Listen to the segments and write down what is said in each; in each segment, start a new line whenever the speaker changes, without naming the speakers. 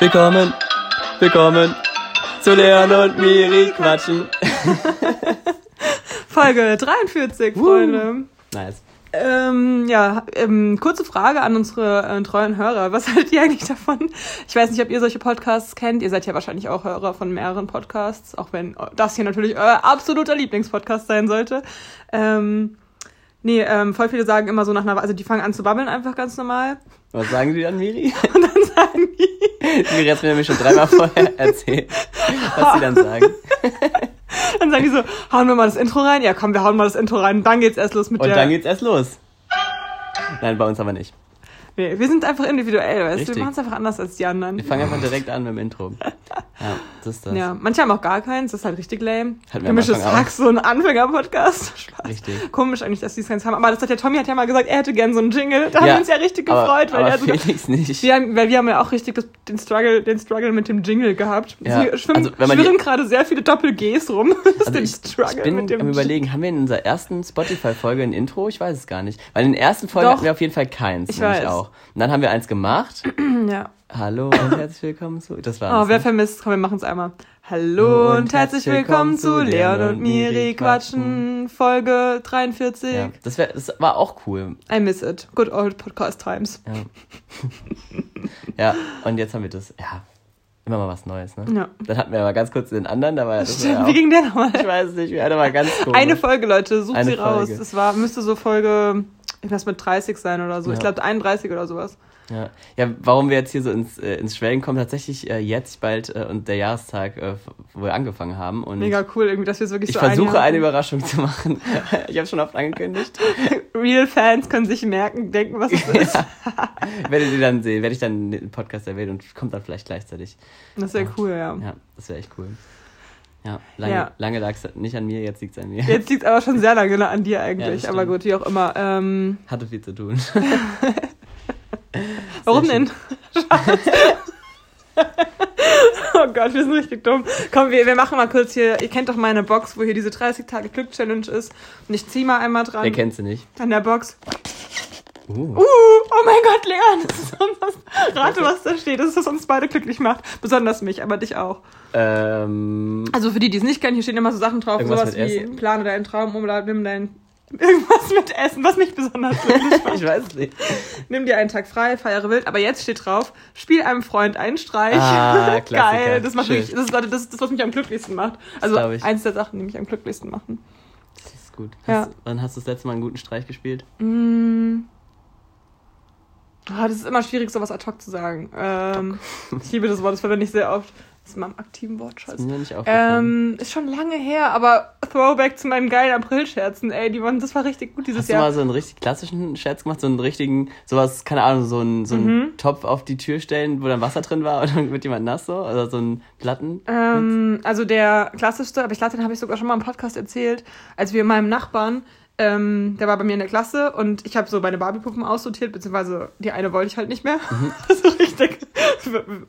Willkommen, willkommen zu Leon und Miri quatschen.
Folge 43, Freunde.
Nice.
Ähm, ja, ähm, kurze Frage an unsere äh, treuen Hörer. Was haltet ihr eigentlich davon? Ich weiß nicht, ob ihr solche Podcasts kennt. Ihr seid ja wahrscheinlich auch Hörer von mehreren Podcasts, auch wenn das hier natürlich euer absoluter Lieblingspodcast sein sollte. Ähm, nee, ähm, voll viele sagen immer so nach einer, also die fangen an zu babbeln einfach ganz normal.
Was sagen die dann, Miri?
Und dann sagen die,
Miri hat mir nämlich schon dreimal vorher erzählt, was sie dann sagen.
dann sagen die so, hauen wir mal das Intro rein? Ja, komm, wir hauen mal das Intro rein. Und dann geht's erst los mit
Und
der...
dann geht's erst los. Nein, bei uns aber nicht.
Nee, wir sind einfach individuell, weißt du?
Richtig.
Wir machen es einfach anders als die anderen.
Wir fangen einfach direkt an mit dem Intro. Ja, das ist das.
Ja, manche haben auch gar keins, das ist halt richtig lame. Gemischtes
auch.
Hack, so ein Anfänger-Podcast.
Richtig.
Komisch eigentlich, dass die keins haben. Aber das hat ja Tommy hat ja mal gesagt, er hätte gern so einen Jingle. Da haben
Ja,
wir uns ja richtig
aber,
gefreut, weil
aber
er sogar,
Felix nicht.
wir haben, weil wir haben ja auch richtig das, den Struggle, den Struggle mit dem Jingle gehabt.
Ja,
Sie schwimmen,
also wenn man
schwirren gerade sehr viele Doppel-Gs rum. Das
Also
den
ich,
Struggle
ich bin
mit dem
am überlegen, haben wir in unserer ersten Spotify-Folge ein Intro? Ich weiß es gar nicht. Weil in den ersten Folgen
Doch.
hatten wir auf jeden Fall keins.
Ich weiß.
auch. Und dann haben wir eins gemacht.
Ja.
Hallo und herzlich willkommen zu. Das war
Oh, wer vermisst? Komm, wir machen es einmal. Hallo und herzlich willkommen zu Leon und Miri quatschen. Folge 43.
ja, das, wär, das war auch cool.
I miss it. Good old podcast times.
Ja. ja, und jetzt haben wir das. Ja, immer mal was Neues, ne?
Ja.
Dann hatten wir aber ganz kurz den anderen, da war das war ja
Wie
auch,
ging der nochmal?
Ich weiß nicht, wir hatten mal ganz komisch.
Eine Folge, Leute, sucht
Eine
sie raus.
Folge.
Das war, müsste so Folge, irgendwas mit 30 sein oder so. Ich
Ja.
glaube 31 oder sowas.
Ja. ja, warum wir jetzt hier so ins, äh, ins Schwelgen kommen, tatsächlich äh, jetzt bald äh, und der Jahrestag, äh, wo wir angefangen haben. Und
Mega cool, irgendwie, dass wir es wirklich
ich
so ein
versuche eine Überraschung zu machen. ich habe schon oft angekündigt.
Real Fans können sich merken, denken, was es ist.
Werdet ihr dann sehen, werde ich dann den Podcast erwähnen und kommt dann vielleicht gleichzeitig.
Das wäre cool, ja.
Ja, das wäre echt cool. Ja, lange,
Ja.
lange lag es nicht an mir, jetzt liegt es an mir.
Jetzt liegt aber schon sehr lange an dir
Ja,
eigentlich.
das
aber gut, wie auch immer. Ähm,
Hatte viel zu tun.
warum denn? oh Gott, wir sind richtig dumm. Komm, wir, wir machen mal kurz hier. Ihr kennt doch meine Box, wo hier diese 30 Tage Glück Challenge ist. Und ich zieh mal einmal dran.
Wer kennt sie nicht?
An der Box.
Uh.
Uh, oh mein Gott, Leon. Das ist was, rate, was da steht. Das ist, was uns beide glücklich macht. Besonders mich, aber dich auch.
Ähm,
Also für die, die es nicht kennen, hier stehen immer so Sachen drauf, sowas wie
Essen?
plane deinen Traum um oder nimm dein irgendwas mit Essen, was mich besonders glücklich macht.
ich weiß es nicht.
Nimm dir einen Tag frei, feiere wild, aber jetzt steht drauf, spiel einem Freund einen Streich.
Ah.
Geil, das macht
Schön.
mich, das ist, das ist das, was mich am glücklichsten macht. Also eins der Sachen, die mich am glücklichsten machen.
Das ist gut.
Ja.
Hast, Wann hast du das letzte Mal einen guten Streich gespielt?
Mm. Ah, das ist immer schwierig, sowas ad hoc zu sagen. Ähm, ich liebe das Wort, das verwende ich sehr oft. Das ist mal im aktiven Wortschatz.
Ist mir nicht aufgefallen.
Ähm, ist schon lange her, aber Throwback zu meinen geilen April-Scherzen, ey, die waren, das war richtig gut dieses
Hast du
Jahr.
mal so einen richtig klassischen Scherz gemacht? So einen richtigen, sowas, keine Ahnung, so einen, so einen
Mhm.
Topf auf die Tür stellen, wo dann Wasser drin war und dann wird jemand nass so? Oder so einen Platten?
Ähm, also der klassischste, aber ich glaube, den habe ich sogar schon mal im Podcast erzählt, als wir meinem Nachbarn, ähm, der war bei mir in der Klasse und ich habe so meine Barbiepuppen aussortiert, beziehungsweise die eine wollte ich halt nicht mehr.
Mhm.
so richtig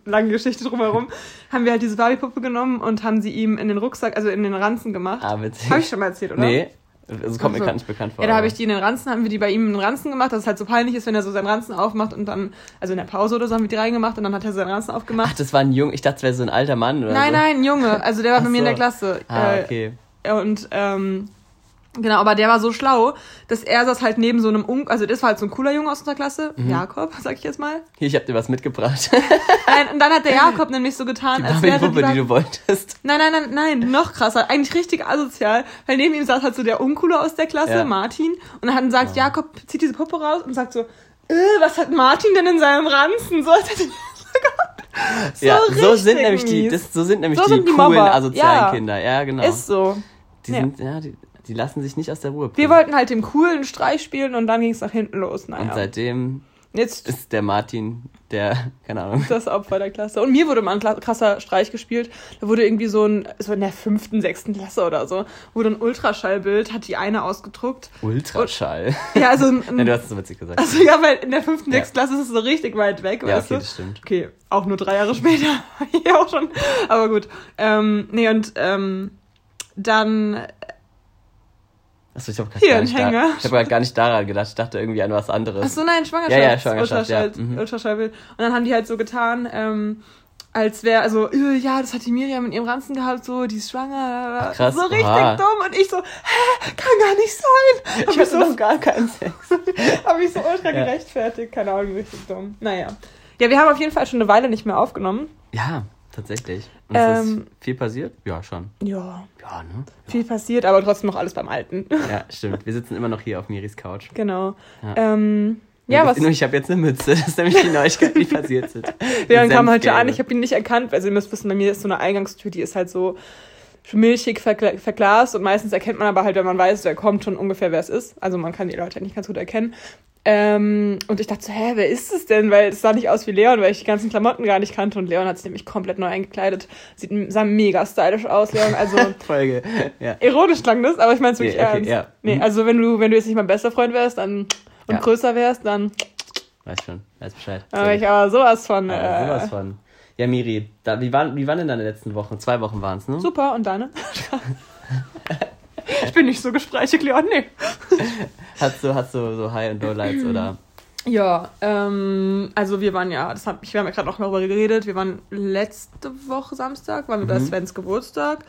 lange Geschichte drumherum. haben wir halt diese Barbiepuppe genommen und haben sie ihm in den Rucksack, also in den Ranzen gemacht.
Ah, witzig.
Habe ich schon mal erzählt, oder?
Nee, das kommt mir
Also,
gar nicht bekannt vor.
Ja, da habe ich die in den Ranzen, haben wir die bei ihm in den Ranzen gemacht, dass es halt so peinlich ist, wenn er so seinen Ranzen aufmacht und dann, also in der Pause oder so haben wir die reingemacht und dann hat er seinen Ranzen
Ach,
aufgemacht.
das war ein Jung, ich dachte, es wäre so ein alter Mann oder
nein,
so.
nein, ein Junge, also der war
Ach
bei mir in der
so.
Klasse.
Ah,
Äh,
okay.
Und ähm, genau, aber der war so schlau, dass er saß halt neben so einem, Un also das war halt so ein cooler Junge aus unserer Klasse,
Mhm.
Jakob, sag ich jetzt mal.
Hier, ich hab dir was mitgebracht.
Nein, und dann hat der Jakob nämlich so getan,
Die
als wäre
Barbie-Puppe, die
die
du wolltest.
Nein, nein, nein, nein, noch krasser, eigentlich richtig asozial, weil neben ihm saß halt so der Uncoole aus der Klasse,
Ja.
Martin, und dann sagt Jakob, zieht diese Puppe raus und sagt so, äh, was hat Martin denn in seinem Ranzen? So, als hätte so
ja, so sind nämlich die, das, so sind nämlich
So
die
sind die
coolen,
Mobber.
asozialen
Ja.
Kinder. Ja, genau.
Ist so.
die
ja.
sind, ja, die, die lassen sich nicht aus der Ruhe
Wir
bringen.
wollten halt den coolen Streich spielen und dann ging es nach hinten los. Naja.
Und seitdem
Jetzt
ist der Martin, der, keine Ahnung.
das Opfer der Klasse. Und mir wurde mal ein krasser Streich gespielt. Da wurde irgendwie so ein, so in der fünften, sechsten Klasse oder so, wurde ein Ultraschallbild, hat die eine ausgedruckt.
Ultraschall.
Ja, also ein,
Nein, du hast es so witzig gesagt.
also ja, weil in der fünften,
Ja.
sechsten Klasse ist es so richtig weit weg,
ja,
weißt
okay,
du?
das stimmt.
Okay, auch nur drei Jahre später. ja, auch schon. Aber gut. Ähm, nee, und ähm, dann
Achso, ich habe gar, ich hab gar nicht daran gedacht. Ich dachte irgendwie an was anderes.
Ach so, nein, Schwangerschaft.
Ja, ja, Schwangerschaft, ja.
Ultraschall,
Mhm.
Ultraschallbild. Und dann haben die halt so getan, ähm, als wäre, also, äh, ja, das hat die Miriam in ihrem Ranzen gehabt, so, die ist schwanger.
Ach, krass,
so richtig
oha.
dumm. Und ich so, hä, kann gar nicht sein. Hab
Ich hatte
so,
noch gar keinen Sex.
Habe ich so ultra
Ja.
gerechtfertigt. Keine Ahnung, richtig dumm. Naja. Ja, wir haben auf jeden Fall schon eine Weile nicht mehr aufgenommen.
Ja, tatsächlich. Und es
Ähm,
ist viel passiert? Ja, schon.
Ja,
Ja, ne?
viel passiert, aber trotzdem noch alles beim Alten.
Ja, stimmt. Wir sitzen immer noch hier auf Miris Couch.
genau.
Ja.
Ähm, ja, was.
Nur ich habe jetzt eine Mütze. Das ist nämlich die Neuigkeit, die passiert sind.
Leon kam heute
Senfgelbe.
an, ich habe ihn nicht erkannt. Also ihr müsst wissen, bei mir ist so eine Eingangstür, die ist halt so milchig vergla verglast und meistens erkennt man aber halt, wenn man weiß, wer kommt, schon ungefähr, wer es ist. Also man kann die Leute nicht ganz gut erkennen. Ähm, und ich dachte so, hä, wer ist es denn? Weil es sah nicht aus wie Leon, weil ich die ganzen Klamotten gar nicht kannte. Und Leon hat sich nämlich komplett neu eingekleidet. Sieht, sah mega stylisch aus, Leon. Also
Folge. Ja.
ironisch klang das, aber ich meine es wirklich
Nee, okay,
ernst.
ja.
Nee,
Mhm.
also wenn du, wenn du jetzt nicht mein bester Freund wärst, dann und
Ja.
größer wärst, dann
Weiß schon. Weiß Bescheid.
aber ich aber sowas von.
Aber
Äh,
sowas von. Ja, Miri, da, wie, waren, wie waren denn deine letzten Wochen? Zwei Wochen waren es, ne?
Super, und deine? ich bin nicht so gesprächig, Leon, nee.
Hast du, hast du so High- und Lowlights oder?
Ja, ähm, also wir waren ja, das hab, ich, wir haben ja gerade noch darüber geredet, wir waren letzte Woche Samstag, waren wir bei
Mhm.
Svens Geburtstag.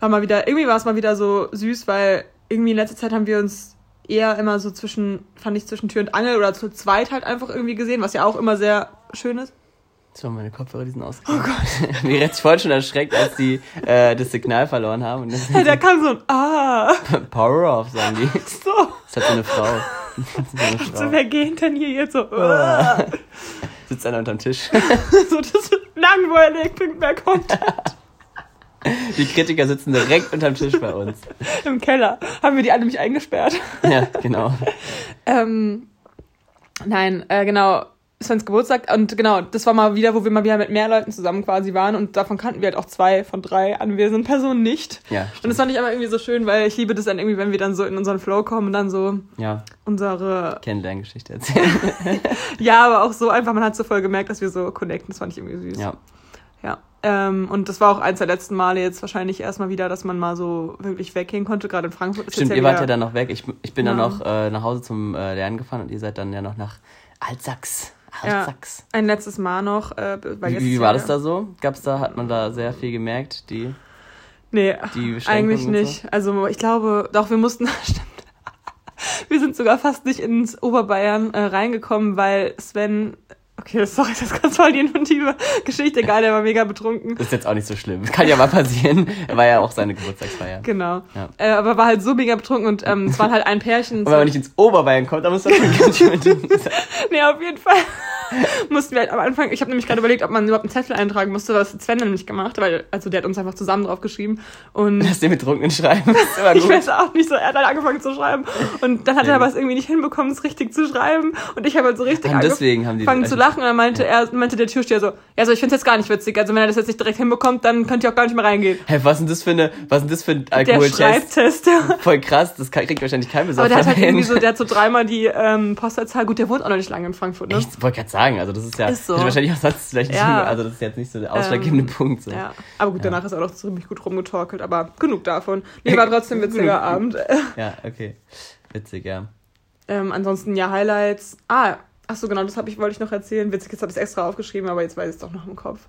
War mal wieder, irgendwie war es mal wieder so süß, weil irgendwie in letzter Zeit haben wir uns eher immer so zwischen, fand ich zwischen Tür und Angel oder zu zweit halt einfach irgendwie gesehen, was ja auch immer sehr schön ist.
So, meine Kopfhörer, die sind ausgegangen. Oh Gott. Mir sich vorhin schon erschreckt, als die äh, das Signal verloren haben. Und
Hey, da kam so ein Ah,
Power off, sagen die.
so,
Das hat so eine Frau. so eine
so
Frau.
wer geht denn hier jetzt so? Ah.
Sitzt einer unterm Tisch.
so das ist lang, wo er legt, bringt mehr Content.
Die Kritiker sitzen direkt unterm Tisch bei uns.
Im Keller. Haben wir die alle nämlich eingesperrt.
Ja, genau.
Ähm, nein, äh, genau. Svens Geburtstag und genau, das war mal wieder, wo wir mal wieder mit mehr Leuten zusammen quasi waren und davon kannten wir halt auch zwei von drei anwesenden Personen nicht.
Ja,
Und
stimmt.
das fand ich aber irgendwie so schön, weil ich liebe das dann irgendwie, wenn wir dann so in unseren Flow kommen und dann so
ja,
unsere,
Kennenlerngeschichte erzählen.
ja, aber auch so einfach, man hat so voll gemerkt, dass wir so connecten, das fand ich irgendwie süß.
ja.
Ja. Ähm, und das war auch eins der letzten Male jetzt wahrscheinlich erstmal wieder, dass man mal so wirklich weggehen konnte, gerade in Frankfurt. ist
Stimmt,
jetzt
ihr
ja
wart ja dann noch weg. Ich, ich bin dann
Ja.
noch äh, nach Hause zum äh, Lernen gefahren und ihr seid dann ja noch nach Altsachs.
Ja.
Altsachs.
Ein letztes Mal noch. Äh,
Wie, wie war das da so? Gab's da, hat man da sehr viel gemerkt, die,
Nee,
die
eigentlich
und so?
nicht. Also ich glaube, doch, wir mussten, stimmt. Wir sind sogar fast nicht ins Oberbayern äh, reingekommen, weil Sven, okay, sorry, das ist ganz voll die inventive Geschichte, egal, der war mega betrunken.
Ist jetzt auch nicht so schlimm. Kann ja mal passieren. War ja auch seine Geburtstagsfeier.
Genau.
Ja.
Äh, aber war halt so mega betrunken und ähm, es waren halt ein Pärchen.
Und wenn man nicht ins Oberbayern kommt, dann muss man schon ganz schön
nee, auf jeden Fall mussten wir halt am Anfang, ich habe nämlich gerade überlegt, ob man überhaupt einen Zettel eintragen musste, was hat Sven nämlich gemacht, weil, also der hat uns einfach zusammen drauf geschrieben und
Lass den Betrunkenen schreiben. Ist immer
ich
gut.
weiß auch nicht so, er hat dann angefangen zu schreiben und dann hat
Ja.
er aber es irgendwie nicht hinbekommen, es richtig zu schreiben und ich habe halt so richtig
Und deswegen haben die
angefangen zu lachen und dann meinte er, meinte der Türsteher so, ja, also ich finde es jetzt gar nicht witzig, also wenn er das jetzt nicht direkt hinbekommt, dann könnt ihr auch gar nicht mehr reingehen.
Hey, was ist denn das für eine, was ist das für ein
Der
Alkoholtest?
Schreibtest, ja.
Voll krass, das kriegt wahrscheinlich kein
Aber
Besoffener
der hat halt
hin.
irgendwie so, der hat so dreimal die ähm, Postleitzahl, gut, der wohnt auch noch nicht lange in Frankfurt, ne?
Echt? Wollte gerade sagen, also das ist ja
Ist so.
wahrscheinlich auch nicht,
Ja.
also das ist jetzt nicht so der ausschlaggebende
Ähm,
Punkt. So.
Ja, aber gut,
Ja.
danach ist er auch noch ziemlich gut rumgetorkelt, aber genug davon. Nee, war trotzdem witziger Abend.
ja, okay. Witzig, ja.
Ähm, ansonsten ja, Highlights. Ah, ach so, genau, das hab ich, wollte ich noch erzählen. Witzig, jetzt habe ich es extra aufgeschrieben, aber jetzt weiß ich es doch noch im Kopf.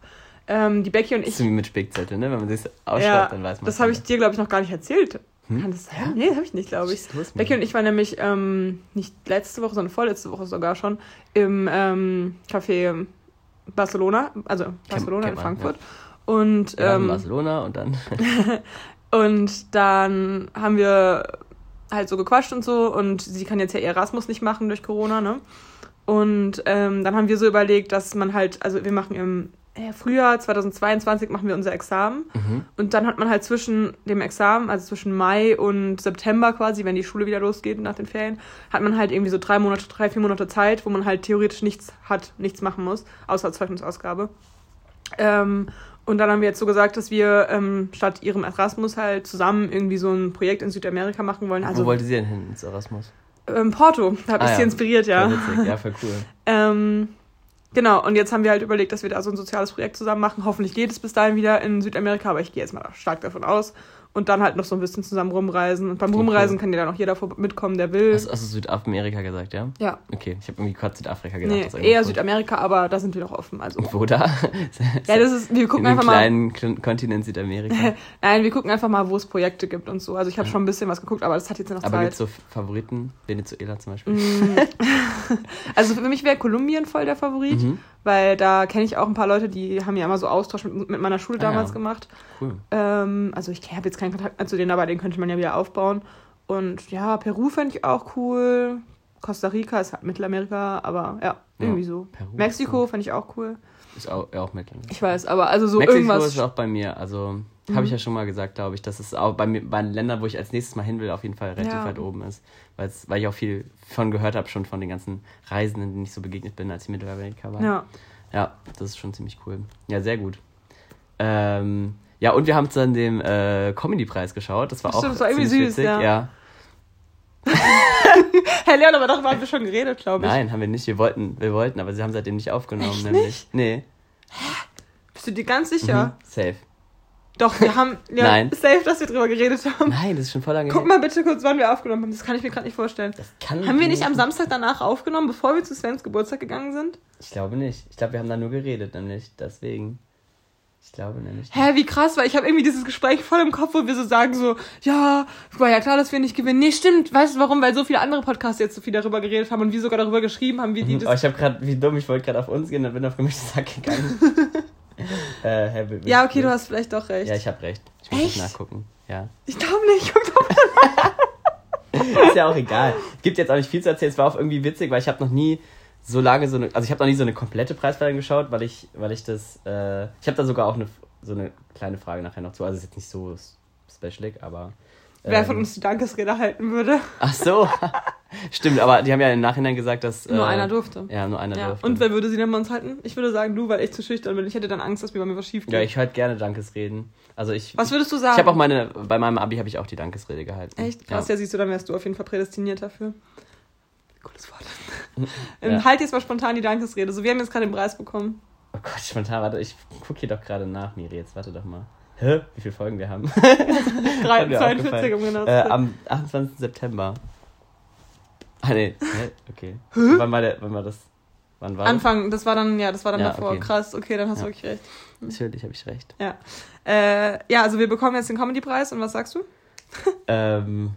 Ähm, die Becky und
Das
ich.
ist wie mit Spickzettel, ne? Wenn man sich ausschreibt,
Ja,
dann weiß man
das habe ich dir, glaube ich, noch gar nicht erzählt.
Hm?
Kann das sein?
Ja?
Nee, habe ich nicht, glaube ich.
Los,
Becky und ich waren nämlich ähm, nicht letzte Woche, sondern vorletzte Woche sogar schon im ähm, Café Barcelona, also Barcelona
kennt
in Frankfurt. Und,
waren in
ähm,
Barcelona und dann.
und dann haben wir halt so gequatscht und so und sie kann jetzt ja Erasmus nicht machen durch Corona, ne? Und ähm, dann haben wir so überlegt, dass man halt, also wir machen im Frühjahr 2022 machen wir unser Examen
Mhm.
und dann hat man halt zwischen dem Examen, also zwischen Mai und September quasi, wenn die Schule wieder losgeht nach den Ferien, hat man halt irgendwie so drei Monate, drei, vier Monate Zeit, wo man halt theoretisch nichts hat, nichts machen muss, außer Zeugnisausgabe. Ähm, und dann haben wir jetzt so gesagt, dass wir ähm, statt ihrem Erasmus halt zusammen irgendwie so ein Projekt in Südamerika machen wollen.
Wo
Also
wollte sie denn hin ins Erasmus?
ähm, Porto, da habe
Ah,
ich
ja.
sie inspiriert, ja.
Voll witzig, ja, voll cool.
Ähm, genau, und jetzt haben wir halt überlegt, dass wir da so ein soziales Projekt zusammen machen. Hoffentlich geht es bis dahin wieder in Südamerika, aber ich gehe jetzt mal stark davon aus. Und dann halt noch so ein bisschen zusammen rumreisen. Und beim
Klingt
Rumreisen
cool.
kann ja dann auch jeder mitkommen, der will.
Hast, hast du Südamerika gesagt, ja?
ja.
Okay, ich habe irgendwie kurz Südafrika gedacht.
Nee, eher. Südamerika, aber da sind wir doch offen. Also.
Wo da?
Ja, das ist, wir gucken
In
einfach mal.
kleinen Kon- Kontinent Südamerika.
Nein, wir gucken einfach mal, wo es Projekte gibt und so. Also ich habe schon ein bisschen was geguckt, aber das hat jetzt noch
Aber gibt
Zeit.
es so Favoriten? Venezuela zum Beispiel?
Mm. Also für mich wäre Kolumbien voll der Favorit,
Mhm.
Weil da kenne ich auch ein paar Leute, die haben ja immer so Austausch mit, mit meiner Schule
Ah, ja.
damals gemacht.
Cool.
Ähm, also ich habe jetzt keinen Kontakt mehr zu denen, aber den könnte man ja wieder aufbauen. Und ja, Peru fände ich auch cool. Costa Rica ist halt Mittelamerika, aber ja, irgendwie so.
Peru
Mexiko fände ich auch cool.
Ist auch, ja, auch Mittelmeer.
Ich weiß, aber also so
Mexiko
irgendwas.
ist auch bei mir. Also, habe ich ja schon mal gesagt, glaube ich, dass es auch bei, mir, bei den Ländern, wo ich als nächstes mal hin will, auf jeden Fall relativ
Ja.
weit oben ist. Weil ich auch viel von gehört habe, schon von den ganzen Reisenden, denen ich so begegnet bin, als ich in Mittelamerika war.
ja.
Ja, das ist schon ziemlich cool. Ja, sehr gut. Ähm, ja, und wir haben dann den äh, Comedy-Preis geschaut. Das war
Stimmt,
auch
das war irgendwie süß,
witzig.
ja.
ja.
Herr Leon, aber darüber haben wir schon geredet, glaube ich.
Nein, haben wir nicht. Wir wollten, wir wollten, aber sie haben seitdem nicht aufgenommen,
Echt
nämlich. Nee.
Bist du dir ganz sicher?
Mhm. Safe.
Doch, wir haben ja
Nein.
safe, dass wir drüber geredet haben.
Nein, das ist schon voll lange
Guck
her.
mal bitte kurz, wann wir aufgenommen haben. Das kann ich mir gerade nicht vorstellen.
Das kann
Haben wir nicht am Samstag danach aufgenommen, bevor wir zu Svens Geburtstag gegangen sind?
Ich glaube nicht. Ich glaube, wir haben da nur geredet, nämlich. Deswegen. Ich glaube nämlich.
Hä, wie krass, weil ich habe irgendwie dieses Gespräch voll im Kopf, wo wir so sagen so, ja, war ja klar, dass wir nicht gewinnen. Nee, stimmt. Weißt du warum? Weil so viele andere Podcasts jetzt so viel darüber geredet haben und wir sogar darüber geschrieben haben, wie die
Mhm,
das...
ich habe gerade, wie dumm, ich wollte gerade auf uns gehen und bin auf gemischtes Sack gegangen. äh,
Ja, okay, du hast vielleicht doch recht.
Ja, ich habe recht. Ich muss
Echt?
nachgucken. Ja.
ich glaube nicht. Guck doch.
Ist ja auch egal. Es gibt jetzt auch nicht viel zu erzählen. Es war auch irgendwie witzig, weil ich habe noch nie so lange so eine, also ich habe noch nie so eine komplette Preisverleihung geschaut, weil ich, weil ich das, äh, ich habe da sogar auch eine, so eine kleine Frage nachher noch zu. Also ist jetzt nicht so specialig, aber.
Wer
ähm,
von uns die Dankesrede halten würde.
Ach so. Stimmt, aber die haben ja im Nachhinein gesagt, dass.
Nur
äh,
einer durfte.
Ja, nur einer
Ja.
durfte.
Und wer würde sie denn bei uns halten? Ich würde sagen, du, weil ich zu schüchtern bin. Ich hätte dann Angst, dass mir bei mir was schief geht.
ja, ich höre gerne Dankesreden. Also ich.
was würdest du sagen?
Ich habe auch meine, bei meinem Abi habe ich auch die Dankesrede gehalten.
Echt krass, ja. siehst du, dann wärst du auf jeden Fall prädestiniert dafür. Cooles Wort. Ähm,
Ja.
Halt jetzt mal spontan die Dankesrede. So, wir haben jetzt gerade den Preis bekommen.
Oh Gott, spontan, warte, ich guck hier doch gerade nach, Miri, jetzt warte doch mal. Hä? Wie viele Folgen wir haben?
Drei-
Hat mir
42,
aufgefallen.
um genau zu
äh. Am 28. September. Ah, nee. Hä? Okay. Wann war, der, wann war das? Wann war
Anfang, das war dann, ja, das war dann
Ja,
davor.
okay.
Krass, okay, dann hast du
Ja.
wirklich recht.
Natürlich habe ich recht.
Ja. Äh, ja, also wir bekommen jetzt den Comedy-Preis und was sagst du?
Ähm,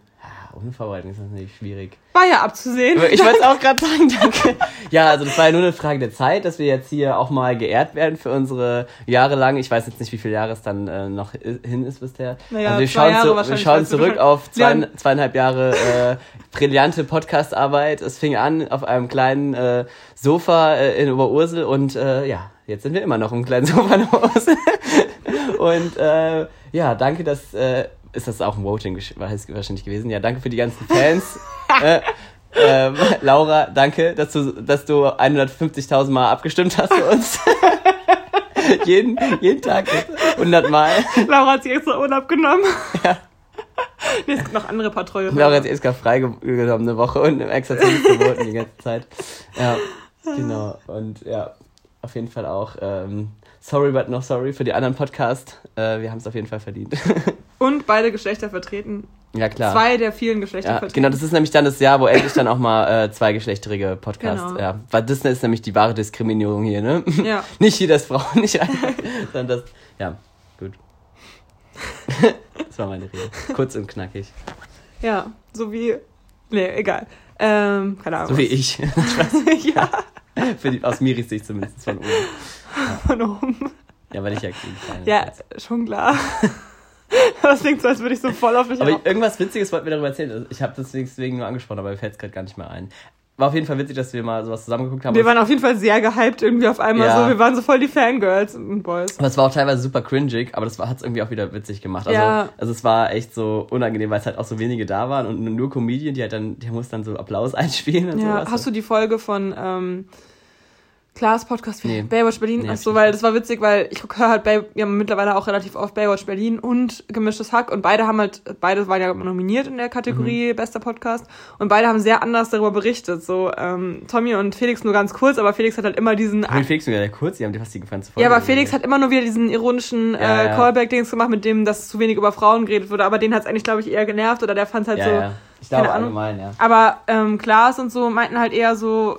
Vorbereitung ist das natürlich schwierig.
War ja abzusehen.
Ich wollte es auch gerade sagen, danke. Ja, also das war ja nur eine Frage der Zeit, dass wir jetzt hier auch mal geehrt werden für unsere jahrelang, ich weiß jetzt nicht, wie viele Jahre es dann äh, noch hin ist bisher.
Naja,
also wir schauen, zu, wir schauen zurück auf zwei, zweieinhalb Jahre äh, brillante Podcastarbeit. Es fing an auf einem kleinen äh, Sofa äh, in Oberursel und äh, ja, jetzt sind wir immer noch im kleinen Sofa in Oberursel. und äh, ja, danke, dass... Äh, ist das auch ein Voting wahrscheinlich gewesen? Ja, danke für die ganzen Fans. äh, ähm, Laura, danke, dass du, dass du 150.000 Mal abgestimmt hast für uns. jeden, jeden Tag 100 Mal.
Laura hat sich extra Urlaub genommen. Ja. Nee, es gibt noch andere treue.
Laura hat sich extra freigenommen eine Woche und extra zu uns geboten die ganze Zeit. Ja, genau. Und ja, auf jeden Fall auch ähm, sorry but not sorry für die anderen Podcasts. Äh, wir haben es auf jeden Fall verdient.
Und beide Geschlechter vertreten.
ja, klar.
Zwei der vielen Geschlechter
Ja,
vertreten.
genau, das ist nämlich dann das Jahr, wo endlich dann auch mal äh, zweigeschlechterige Podcasts,
Genau.
ja, weil das ist nämlich die wahre Diskriminierung hier, ne?
Ja.
nicht hier, dass Frauen nicht rein, sondern das, ja, gut. das war meine Rede. Kurz und knackig.
Ja, so wie. Nee, egal. Ähm, keine Ahnung.
So wie ich.
ja,
die, aus Miris Sicht zumindest von oben.
von oben.
Ja, weil ich ja kleine
Ja,
Kids.
schon klar. Das klingt so, als würde ich so voll auf dich
Aber
auf-
irgendwas Witziges wollten wir darüber erzählen. Ich habe das deswegen nur angesprochen, aber mir fällt es gerade gar nicht mehr ein. War auf jeden Fall witzig, dass wir mal sowas zusammengeguckt haben.
Wir waren auf jeden Fall sehr gehypt irgendwie auf einmal
Ja.
so. Wir waren so voll die Fangirls und Boys.
Aber es war auch teilweise super cringig, aber das hat es irgendwie auch wieder witzig gemacht. Also,
Ja.
also es war echt so unangenehm, weil es halt auch so wenige da waren und nur Comedian, die halt dann, der muss dann so Applaus einspielen und
Ja,
sowas.
hast du die Folge von ähm, Klaas Podcast
Nee.
Baywatch Berlin.
Nee,
Ach
hab
so,
ich
weil das war witzig, weil ich höre halt Bay, wir haben mittlerweile auch relativ oft Baywatch Berlin und Gemischtes Hack und beide haben halt, beide waren ja nominiert in der
Mhm.
Kategorie bester Podcast und beide haben sehr anders darüber berichtet. So, ähm, Tommy und Felix nur ganz kurz, aber Felix hat halt immer diesen.
Mit Felix wieder kurz, die haben die fast die ganze
Ja, aber Felix hat immer nur wieder diesen ironischen
Ja,
äh,
ja.
Callback-Dings gemacht, mit dem, dass zu wenig über Frauen geredet wurde, aber den hat es eigentlich, glaube ich, eher genervt oder der fand es halt
ja,
so.
ja. Ich glaube allgemein, ja.
Aber ähm, Klaas und so meinten halt eher so,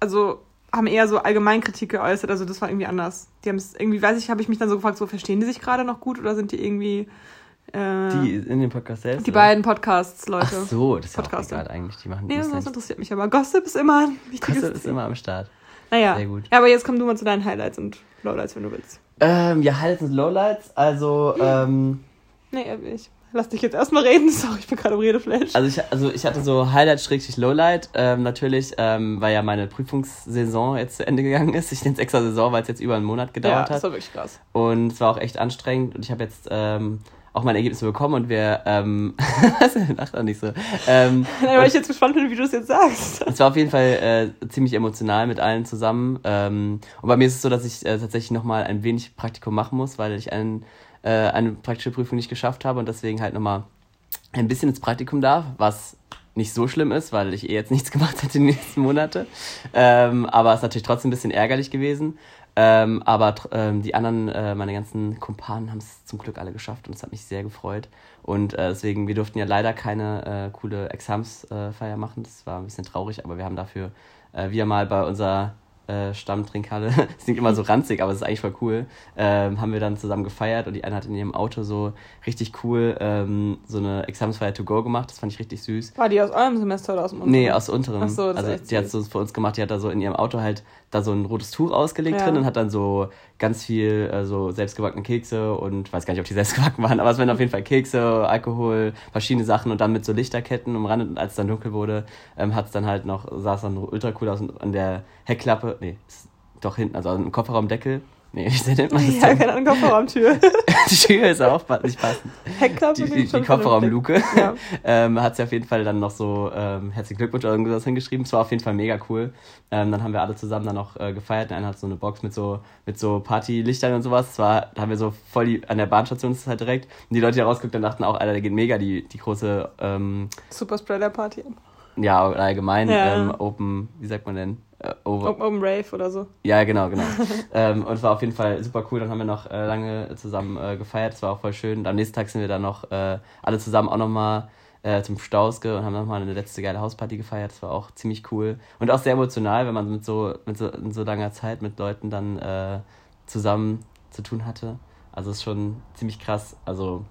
also haben eher so Allgemeinkritik geäußert, also das war irgendwie anders. Die haben es irgendwie, weiß ich, habe ich mich dann so gefragt, so verstehen die sich gerade noch gut oder sind die irgendwie äh,
Die in dem Podcast selbst?
die
oder?
beiden Podcasts, Leute.
Ach so, das ist ja auch egal eigentlich. Die machen
Nee,
das nicht.
interessiert mich aber. Gossip ist immer ein wichtiges
Gossip ist immer am Start.
Naja.
Sehr gut.
Ja, aber jetzt komm du mal zu deinen Highlights und Lowlights, wenn du willst.
Ähm, ja, Highlights und Lowlights. Also, ähm,
Nee, ich lass dich jetzt erstmal reden. Sorry, ich bin gerade im Redeflash.
also, ich, also ich hatte so Highlight, Schrägstrich, Lowlight. Ähm, natürlich, ähm, weil ja meine Prüfungssaison jetzt zu Ende gegangen ist. Ich nenne es extra Saison, weil es jetzt über einen Monat
ja,
gedauert
das
hat.
war wirklich krass.
Und es war auch echt anstrengend. Und ich habe jetzt ähm, auch meine Ergebnisse bekommen und wir, ähm, lacht auch nicht so. Ähm,
Nein, weil ich jetzt gespannt bin, wie du es jetzt sagst.
Es war auf jeden Fall äh, ziemlich emotional mit allen zusammen. Ähm, und bei mir ist es so, dass ich äh, tatsächlich nochmal ein wenig Praktikum machen muss, weil ich ein, äh, eine praktische Prüfung nicht geschafft habe und deswegen halt nochmal ein bisschen ins Praktikum darf, was nicht so schlimm ist, weil ich eh jetzt nichts gemacht hätte die nächsten Monate. Ähm, aber es ist natürlich trotzdem ein bisschen ärgerlich gewesen. Ähm, aber ähm, die anderen, äh, meine ganzen Kumpanen haben es zum Glück alle geschafft und es hat mich sehr gefreut. Und äh, deswegen, wir durften ja leider keine äh, coole Examsfeier Feier machen. Das war ein bisschen traurig, aber wir haben dafür äh, wieder mal bei unserer äh, Stammtrinkhalle, das klingt immer so ranzig, aber es ist eigentlich voll cool, ähm, haben wir dann zusammen gefeiert und die eine hat in ihrem Auto so richtig cool ähm, so eine Examsfeier to go gemacht. Das fand ich richtig süß.
War die aus eurem Semester oder aus dem unteren?
Nee, aus unteren.
Ach so, das ist
also
echt
die hat
süß.
so für uns gemacht, die hat da so in ihrem Auto halt da so ein rotes Tuch ausgelegt
Ja.
drin und hat dann so ganz viel äh, so selbstgebackene Kekse und weiß gar nicht, ob die selbstgebacken waren, aber es waren auf jeden Fall Kekse, Alkohol, verschiedene Sachen und dann mit so Lichterketten umrandet und als es dann dunkel wurde, ähm, hat es dann halt noch, sah es dann ultra cool aus und an der Heckklappe, nee, doch hinten, also am Kofferraumdeckel, nee, wie nennt man das
Ja,
denn?
keine Ahnung, Kofferraumtür.
Die Tür ist auch nicht passend.
Heckklappe
Die, die, die Kofferraumluke.
Ja.
ähm, hat sie auf jeden Fall dann noch so ähm, herzlichen Glückwunsch oder irgendwas hingeschrieben. Es war auf jeden Fall mega cool. Ähm, dann haben wir alle zusammen dann noch äh, gefeiert. Der eine hat so eine Box mit so mit so Partylichtern und sowas. Es war, da haben wir so voll die, an der Bahnstation ist es halt direkt. Und die Leute, die haben, dachten auch, Alter, da geht mega die, die große, ähm,
Super Spreader Party.
ja, allgemein
Ja.
ähm, Open, wie sagt man denn? Äh, over,
Open, Open Rave oder so.
ja, genau, genau. ähm, und es war auf jeden Fall super cool. Dann haben wir noch äh, lange zusammen äh, gefeiert. Es war auch voll schön. Und am nächsten Tag sind wir dann noch äh, alle zusammen auch nochmal äh, zum Stauske und haben nochmal eine letzte geile Hausparty gefeiert. Das war auch ziemlich cool. Und auch sehr emotional, wenn man mit so, mit so in so langer Zeit mit Leuten dann äh, zusammen zu tun hatte. Also es ist schon ziemlich krass. Also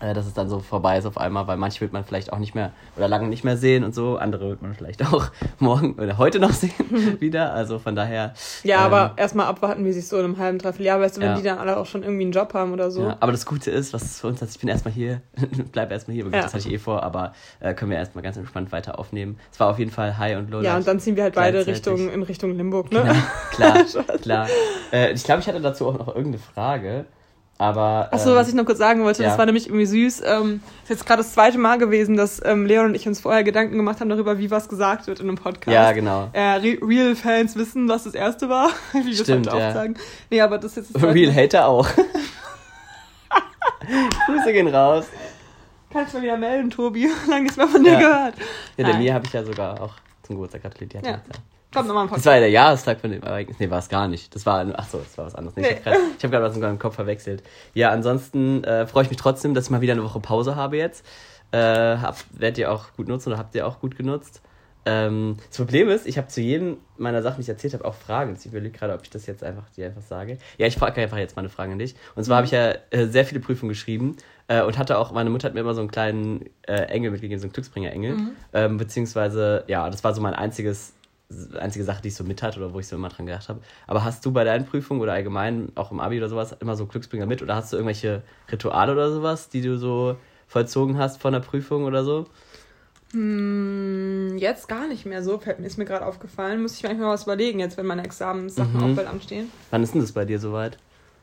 äh, dass es dann so vorbei ist auf einmal, weil manche wird man vielleicht auch nicht mehr oder lange nicht mehr sehen und so, andere wird man vielleicht auch morgen oder heute noch sehen wieder. Also von daher.
Ja,
ähm,
aber erstmal abwarten, wie sich so in einem halben, dreiviertel Jahr, weißt du, wenn
Ja.
die dann alle auch schon irgendwie einen Job haben oder so.
Ja, aber das Gute ist, was es für uns hat, ich bin erstmal hier, bleib erstmal hier,
Ja.
das hatte ich eh vor, aber äh, können wir erstmal ganz entspannt weiter aufnehmen. Es war auf jeden Fall High und Low.
Ja, und dann ziehen wir halt beide. Richtung, in Richtung Limburg, ne?
Klar, klar, klar. Äh, ich glaube, ich hatte dazu auch noch irgendeine Frage, aber.
Achso,
ähm,
was ich noch kurz sagen wollte,
ja.
das war nämlich irgendwie süß. Ähm, ist jetzt gerade das zweite Mal gewesen, dass ähm, Leon und ich uns vorher Gedanken gemacht haben darüber, wie was gesagt wird in einem Podcast.
Ja, genau.
Äh, Re Real-Fans wissen, was das erste war, wie wir
Stimmt,
heute
ja.
auch sagen. Nee, aber das ist jetzt das
Real. Hater auch. Grüße gehen raus.
Kannst du mal wieder melden, Tobi. Lange nichts mehr von dir
Ja.
gehört.
Ja, der
Nein.
Mir habe ich ja sogar auch zum Geburtstag gratuliert. Die hatte
Ja. Kommt nochmal ein
Das
Podcast.
war ja der Jahrestag von dem Ereignis. Nee, war es gar nicht. Das war, ach so, das war was anderes. Nee,
Nee.
Ich habe gerade hab grad was in meinem Kopf verwechselt. Ja, ansonsten äh, freue ich mich trotzdem, dass ich mal wieder eine Woche Pause habe jetzt. Äh, hab, werdet ihr auch gut nutzen oder habt ihr auch gut genutzt? Ähm, das Problem ist, ich habe zu jedem meiner Sachen, die ich erzählt habe, auch Fragen. Ich überlege gerade, ob ich das jetzt einfach dir einfach sage. Ja, ich frage einfach jetzt mal eine Frage an dich. Und zwar habe ich ja äh, sehr viele Prüfungen geschrieben äh, und hatte auch, meine Mutter hat mir immer so einen kleinen äh, Engel mitgegeben, so einen Glücksbringer-Engel. Ähm, beziehungsweise, ja, das war so mein einziges, einzige Sache, die ich so mit hatte oder wo ich so immer dran gedacht habe. Aber hast du bei deinen Prüfungen oder allgemein auch im Abi oder sowas immer so Glücksbringer mit oder hast du irgendwelche Rituale oder sowas, die du so vollzogen hast von der Prüfung oder so?
Hm, jetzt gar nicht mehr so, ist mir gerade aufgefallen. Muss ich mir eigentlich mal was überlegen, jetzt wenn meine Examenssachen
Mhm.
auch bald anstehen.
Wann ist denn das bei dir soweit?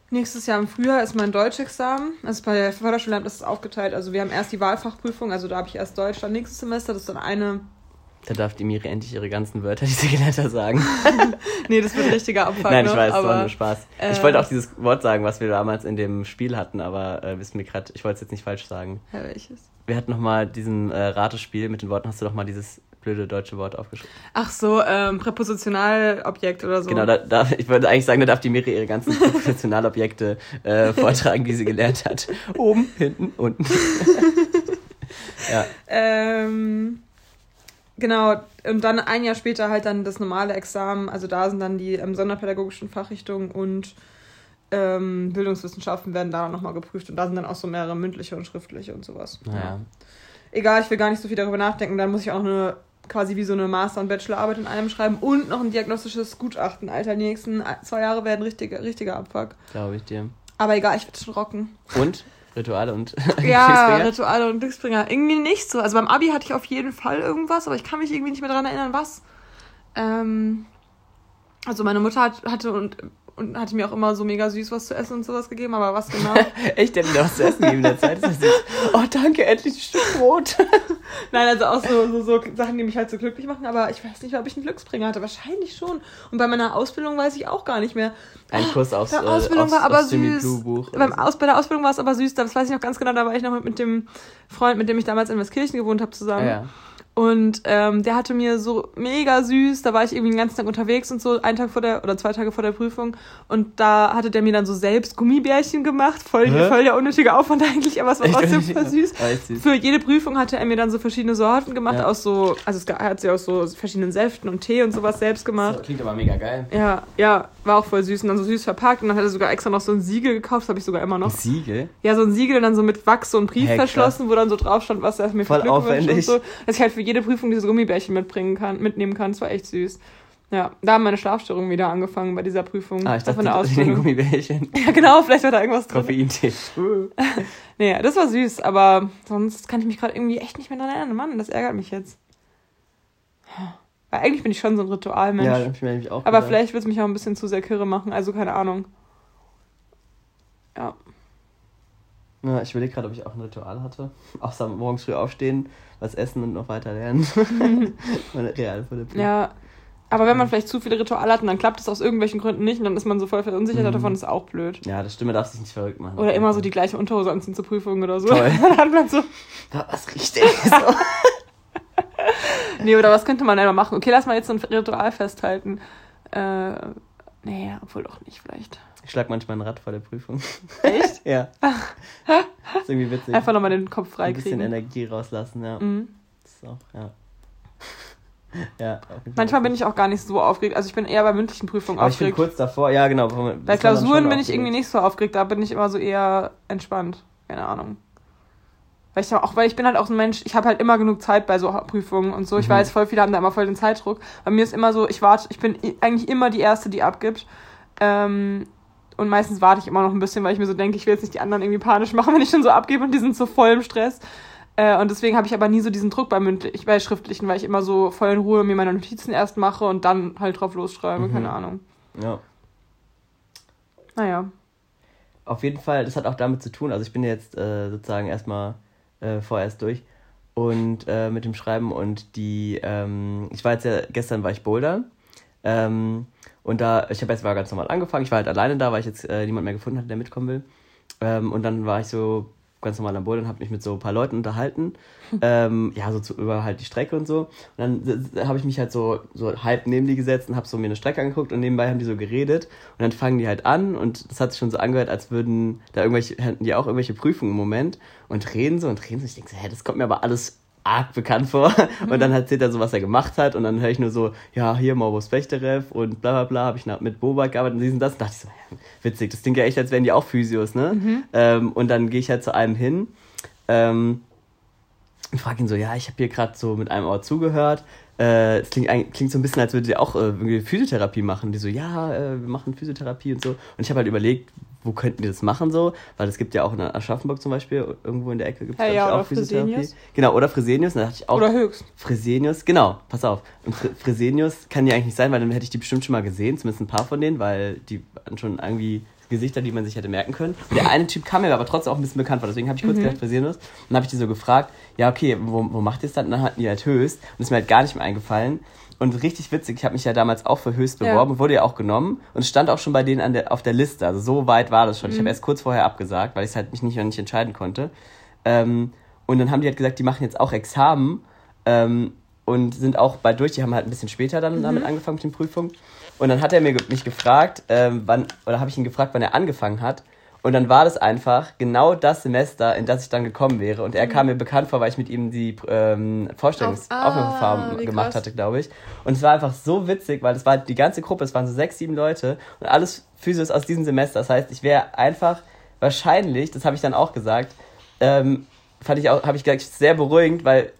Nächstes Jahr im Frühjahr ist mein Deutschexamen. Also bei der Förderschule ist es aufgeteilt. Also wir haben erst die Wahlfachprüfung, also da habe ich erst Deutsch, dann nächstes Semester. Das ist dann eine
Da darf die Miri endlich ihre ganzen Wörter, die sie gelernt hat, sagen.
nee, das wird ein richtiger Abfuck
Nein, ich
noch,
weiß, es war nur Spaß.
äh,
ich wollte auch dieses Wort sagen, was wir damals in dem Spiel hatten, aber äh, wissen mir gerade, ich wollte es jetzt nicht falsch sagen.
Ja, welches?
Wir hatten nochmal diesen äh, Ratespiel mit den Worten, hast du doch mal dieses blöde deutsche Wort aufgeschrieben.
Ach so, ähm, Präpositionalobjekt oder so.
Genau, da, da, ich würde eigentlich sagen, da darf die Miri ihre ganzen Professionalobjekte äh, vortragen, die sie gelernt hat. Oben, hinten, unten. ja.
Ähm, genau, und dann ein Jahr später halt dann das normale Examen. Also da sind dann die ähm, sonderpädagogischen Fachrichtungen und ähm, Bildungswissenschaften werden da nochmal geprüft. Und da sind dann auch so mehrere mündliche und schriftliche und sowas.
Naja.
Egal, ich will gar nicht so viel darüber nachdenken. Dann muss ich auch eine quasi wie so eine Master- und Bachelorarbeit in einem schreiben und noch ein diagnostisches Gutachten. Alter, die nächsten zwei Jahre werden richtiger, richtiger Abfuck.
Glaube ich dir.
Aber egal, ich werde schon rocken.
Und? Rituale und
Ja,
Glücksbringer?
Rituale und Glücksbringer. Irgendwie nicht so. Also beim Abi hatte ich auf jeden Fall irgendwas, aber ich kann mich irgendwie nicht mehr daran erinnern, was. Ähm, also meine Mutter hat, hatte und, und hatte mir auch immer so mega süß was zu essen und sowas gegeben, aber was genau?
Echt, der hat mir was zu essen gegeben in der Zeit. Ist das süß. Oh, danke, endlich ein Stück Brot.
Nein, also auch so, so, so Sachen, die mich halt so glücklich machen, aber ich weiß nicht, ob ich einen Glücksbringer hatte. Wahrscheinlich schon. Und bei meiner Ausbildung weiß ich auch gar nicht mehr.
Ein Kurs aufs,
Bei
äh,
Ausbildung
aufs,
war aber süß.
Buch.
Beim. Aus, bei der Ausbildung war es aber süß, das weiß ich noch ganz genau, da war ich noch mit, mit dem Freund, mit dem ich damals in Westkirchen gewohnt habe, zusammen.
Ja, ja.
Und ähm, der hatte mir so mega süß, da war ich irgendwie den ganzen Tag unterwegs und so, einen Tag vor der, oder zwei Tage vor der Prüfung. Und da hatte der mir dann so selbst Gummibärchen gemacht, voll,
Hä?
voll der unnötige Aufwand eigentlich, aber es war trotzdem voll süß.
Süß.
Für jede Prüfung hatte er mir dann so verschiedene Sorten gemacht,
Ja.
aus so, also es er hat sie aus so verschiedenen Säften und Tee und sowas selbst gemacht.
Das klingt aber mega geil.
Ja, ja, war auch voll süß und dann so süß verpackt und dann hat er sogar extra noch so ein Siegel gekauft, das habe ich sogar immer noch.
Siegel?
Ja, so ein Siegel und dann so mit Wachs so ein Brief
Hä,
verschlossen, wo dann so drauf stand, was er mir
Voll
für Glück und so. Dass ich halt für jede Prüfung diese Gummibärchen mitbringen kann, mitnehmen kann. Das war echt süß. Ja, da haben meine Schlafstörungen wieder angefangen bei dieser Prüfung.
Ah, ich dachte,
von der
den. Gummibärchen.
Ja, genau, vielleicht war da irgendwas drin.
Koffeintee.
Nee, das war süß, aber sonst kann ich mich gerade irgendwie echt nicht mehr daran erinnern. Mann, das ärgert mich jetzt. Weil eigentlich bin ich schon so ein Ritualmensch.
Ja, hab ich mir auch
aber
gedacht.
vielleicht wird es mich auch ein bisschen zu sehr kirre machen, also keine Ahnung. Ja.
Ja, ich überlege gerade, ob ich auch ein Ritual hatte. Außer morgens früh aufstehen, was essen und noch weiter lernen. Meine Realschule.
Ja, aber wenn man vielleicht zu viele Rituale hat und dann klappt es aus irgendwelchen Gründen nicht und dann ist man so voll verunsichert
Mhm.
davon, ist auch blöd.
Ja, das Stimme darf sich nicht verrückt machen.
Oder immer so die gleiche Unterhose anziehen zur Prüfung oder so.
Toll.
dann hat man so,
Was riecht denn hier so?
nee, oder was könnte man denn noch machen? Okay, lass mal jetzt ein Ritual festhalten. Äh, nee, obwohl doch nicht vielleicht.
Ich schlag manchmal ein Rad vor der Prüfung.
Echt?
ja. ist irgendwie witzig.
Einfach nochmal den Kopf
ein bisschen
freikriegen.
Energie rauslassen, ja.
Mhm.
Das ist auch, ja. ja,
Manchmal bin ich auch gar nicht so aufgeregt. Also ich bin eher bei mündlichen Prüfungen
Aber ich bin
aufgeregt.
kurz davor, ja genau.
Bei Klausuren bin ich irgendwie
aufgeregt.
nicht so aufgeregt, da bin ich immer so eher entspannt. Keine Ahnung. Weil ich auch, weil ich bin halt auch so ein Mensch, ich habe halt immer genug Zeit bei so Prüfungen und so. Ich
Mhm.
weiß, voll viele haben da immer voll den Zeitdruck. Bei mir ist immer so, ich warte, ich bin eigentlich immer die Erste, die abgibt. Ähm, und meistens warte ich immer noch ein bisschen, weil ich mir so denke, ich will jetzt nicht die anderen irgendwie panisch machen, wenn ich schon so abgebe und die sind so voll im Stress. Äh, und deswegen habe ich aber nie so diesen Druck bei mündlich, bei schriftlichen, weil ich immer so voll in Ruhe mir meine Notizen erst mache und dann halt drauf losschreibe,
Mhm.
keine Ahnung.
Ja.
Naja.
Auf jeden Fall, das hat auch damit zu tun. Also ich bin jetzt äh, sozusagen erstmal äh, vorerst durch und äh, mit dem Schreiben und die, ähm, ich war jetzt ja, gestern war ich Boulder ähm, und da, ich habe jetzt mal ganz normal angefangen, ich war halt alleine da, weil ich jetzt äh, niemand mehr gefunden hatte, der mitkommen will ähm, und dann war ich so ganz normal am Boulder und habe mich mit so ein paar Leuten unterhalten, ähm, ja, so zu, über halt die Strecke und so. Und dann äh, habe ich mich halt so, so halb neben die gesetzt und habe so mir eine Strecke angeguckt und nebenbei haben die so geredet. Und dann fangen die halt an und das hat sich schon so angehört, als würden da irgendwelche, hätten die auch irgendwelche Prüfungen im Moment und reden so und reden so. Ich denke so, hä, das kommt mir aber alles arg bekannt vor. Und dann erzählt er so, was er gemacht hat. Und dann höre ich nur so, ja, hier Morbus Bechterew und bla bla bla, habe ich mit Bobak gearbeitet und diesen das. Und dachte ich so, ja, witzig, das klingt ja echt, als wären die auch Physios, ne? Ähm, und dann gehe ich halt zu einem hin. Ähm, und frage ihn so, ja, ich habe hier gerade so mit einem Ohr zugehört. Äh, es klingt, klingt so ein bisschen, als würdet ihr auch äh, irgendwie Physiotherapie machen. Die so, ja, äh, wir machen Physiotherapie und so. Und ich habe halt überlegt, wo könnten die das machen so? Weil es gibt ja auch in Aschaffenburg zum Beispiel, irgendwo in der Ecke gibt es
Ja, ja,
auch Physiotherapie.
Fresenius.
Genau, oder Fresenius. Da dachte ich auch,
Oder höchst.
Fresenius, genau, pass auf. Und Fre Fresenius kann ja eigentlich nicht sein, weil dann hätte ich die bestimmt schon mal gesehen, zumindest ein paar von denen, weil die waren schon irgendwie Gesichter, die man sich hätte merken können. Und der eine Typ kam mir aber trotzdem auch ein bisschen bekannt vor, deswegen habe ich kurz gedacht, Fresenius. Und dann habe ich die so gefragt, ja, okay, wo, wo macht ihr es dann? Und dann hatten die halt höchst. Und ist mir halt gar nicht mehr eingefallen. Und richtig witzig, ich habe mich ja damals auch für höchst
Ja.
beworben, wurde ja auch genommen und stand auch schon bei denen an der, auf der Liste. Also so weit war das schon. Ich habe erst kurz vorher abgesagt, weil ich halt mich nicht, noch nicht entscheiden konnte. Ähm, und dann haben die halt gesagt, die machen jetzt auch Examen ähm, und sind auch bald durch. Die haben halt ein bisschen später dann damit angefangen mit den Prüfungen. Und dann hat er mir, mich gefragt, ähm, wann, oder habe ich ihn gefragt, wann er angefangen hat. Und dann war das einfach genau das Semester, in das ich dann gekommen wäre. Und er kam mir bekannt vor, weil ich mit ihm die ähm,
Auf- ah,
Vorstellungsaufnahmeverfahren
wie
gemacht
krass.
hatte, glaube ich. Und es war einfach so witzig, weil es war die ganze Gruppe, es waren so sechs, sieben Leute und alles Physios aus diesem Semester. Das heißt, ich wäre einfach wahrscheinlich, das habe ich dann auch gesagt, ähm, fand ich auch, habe ich gesagt, sehr beruhigend, weil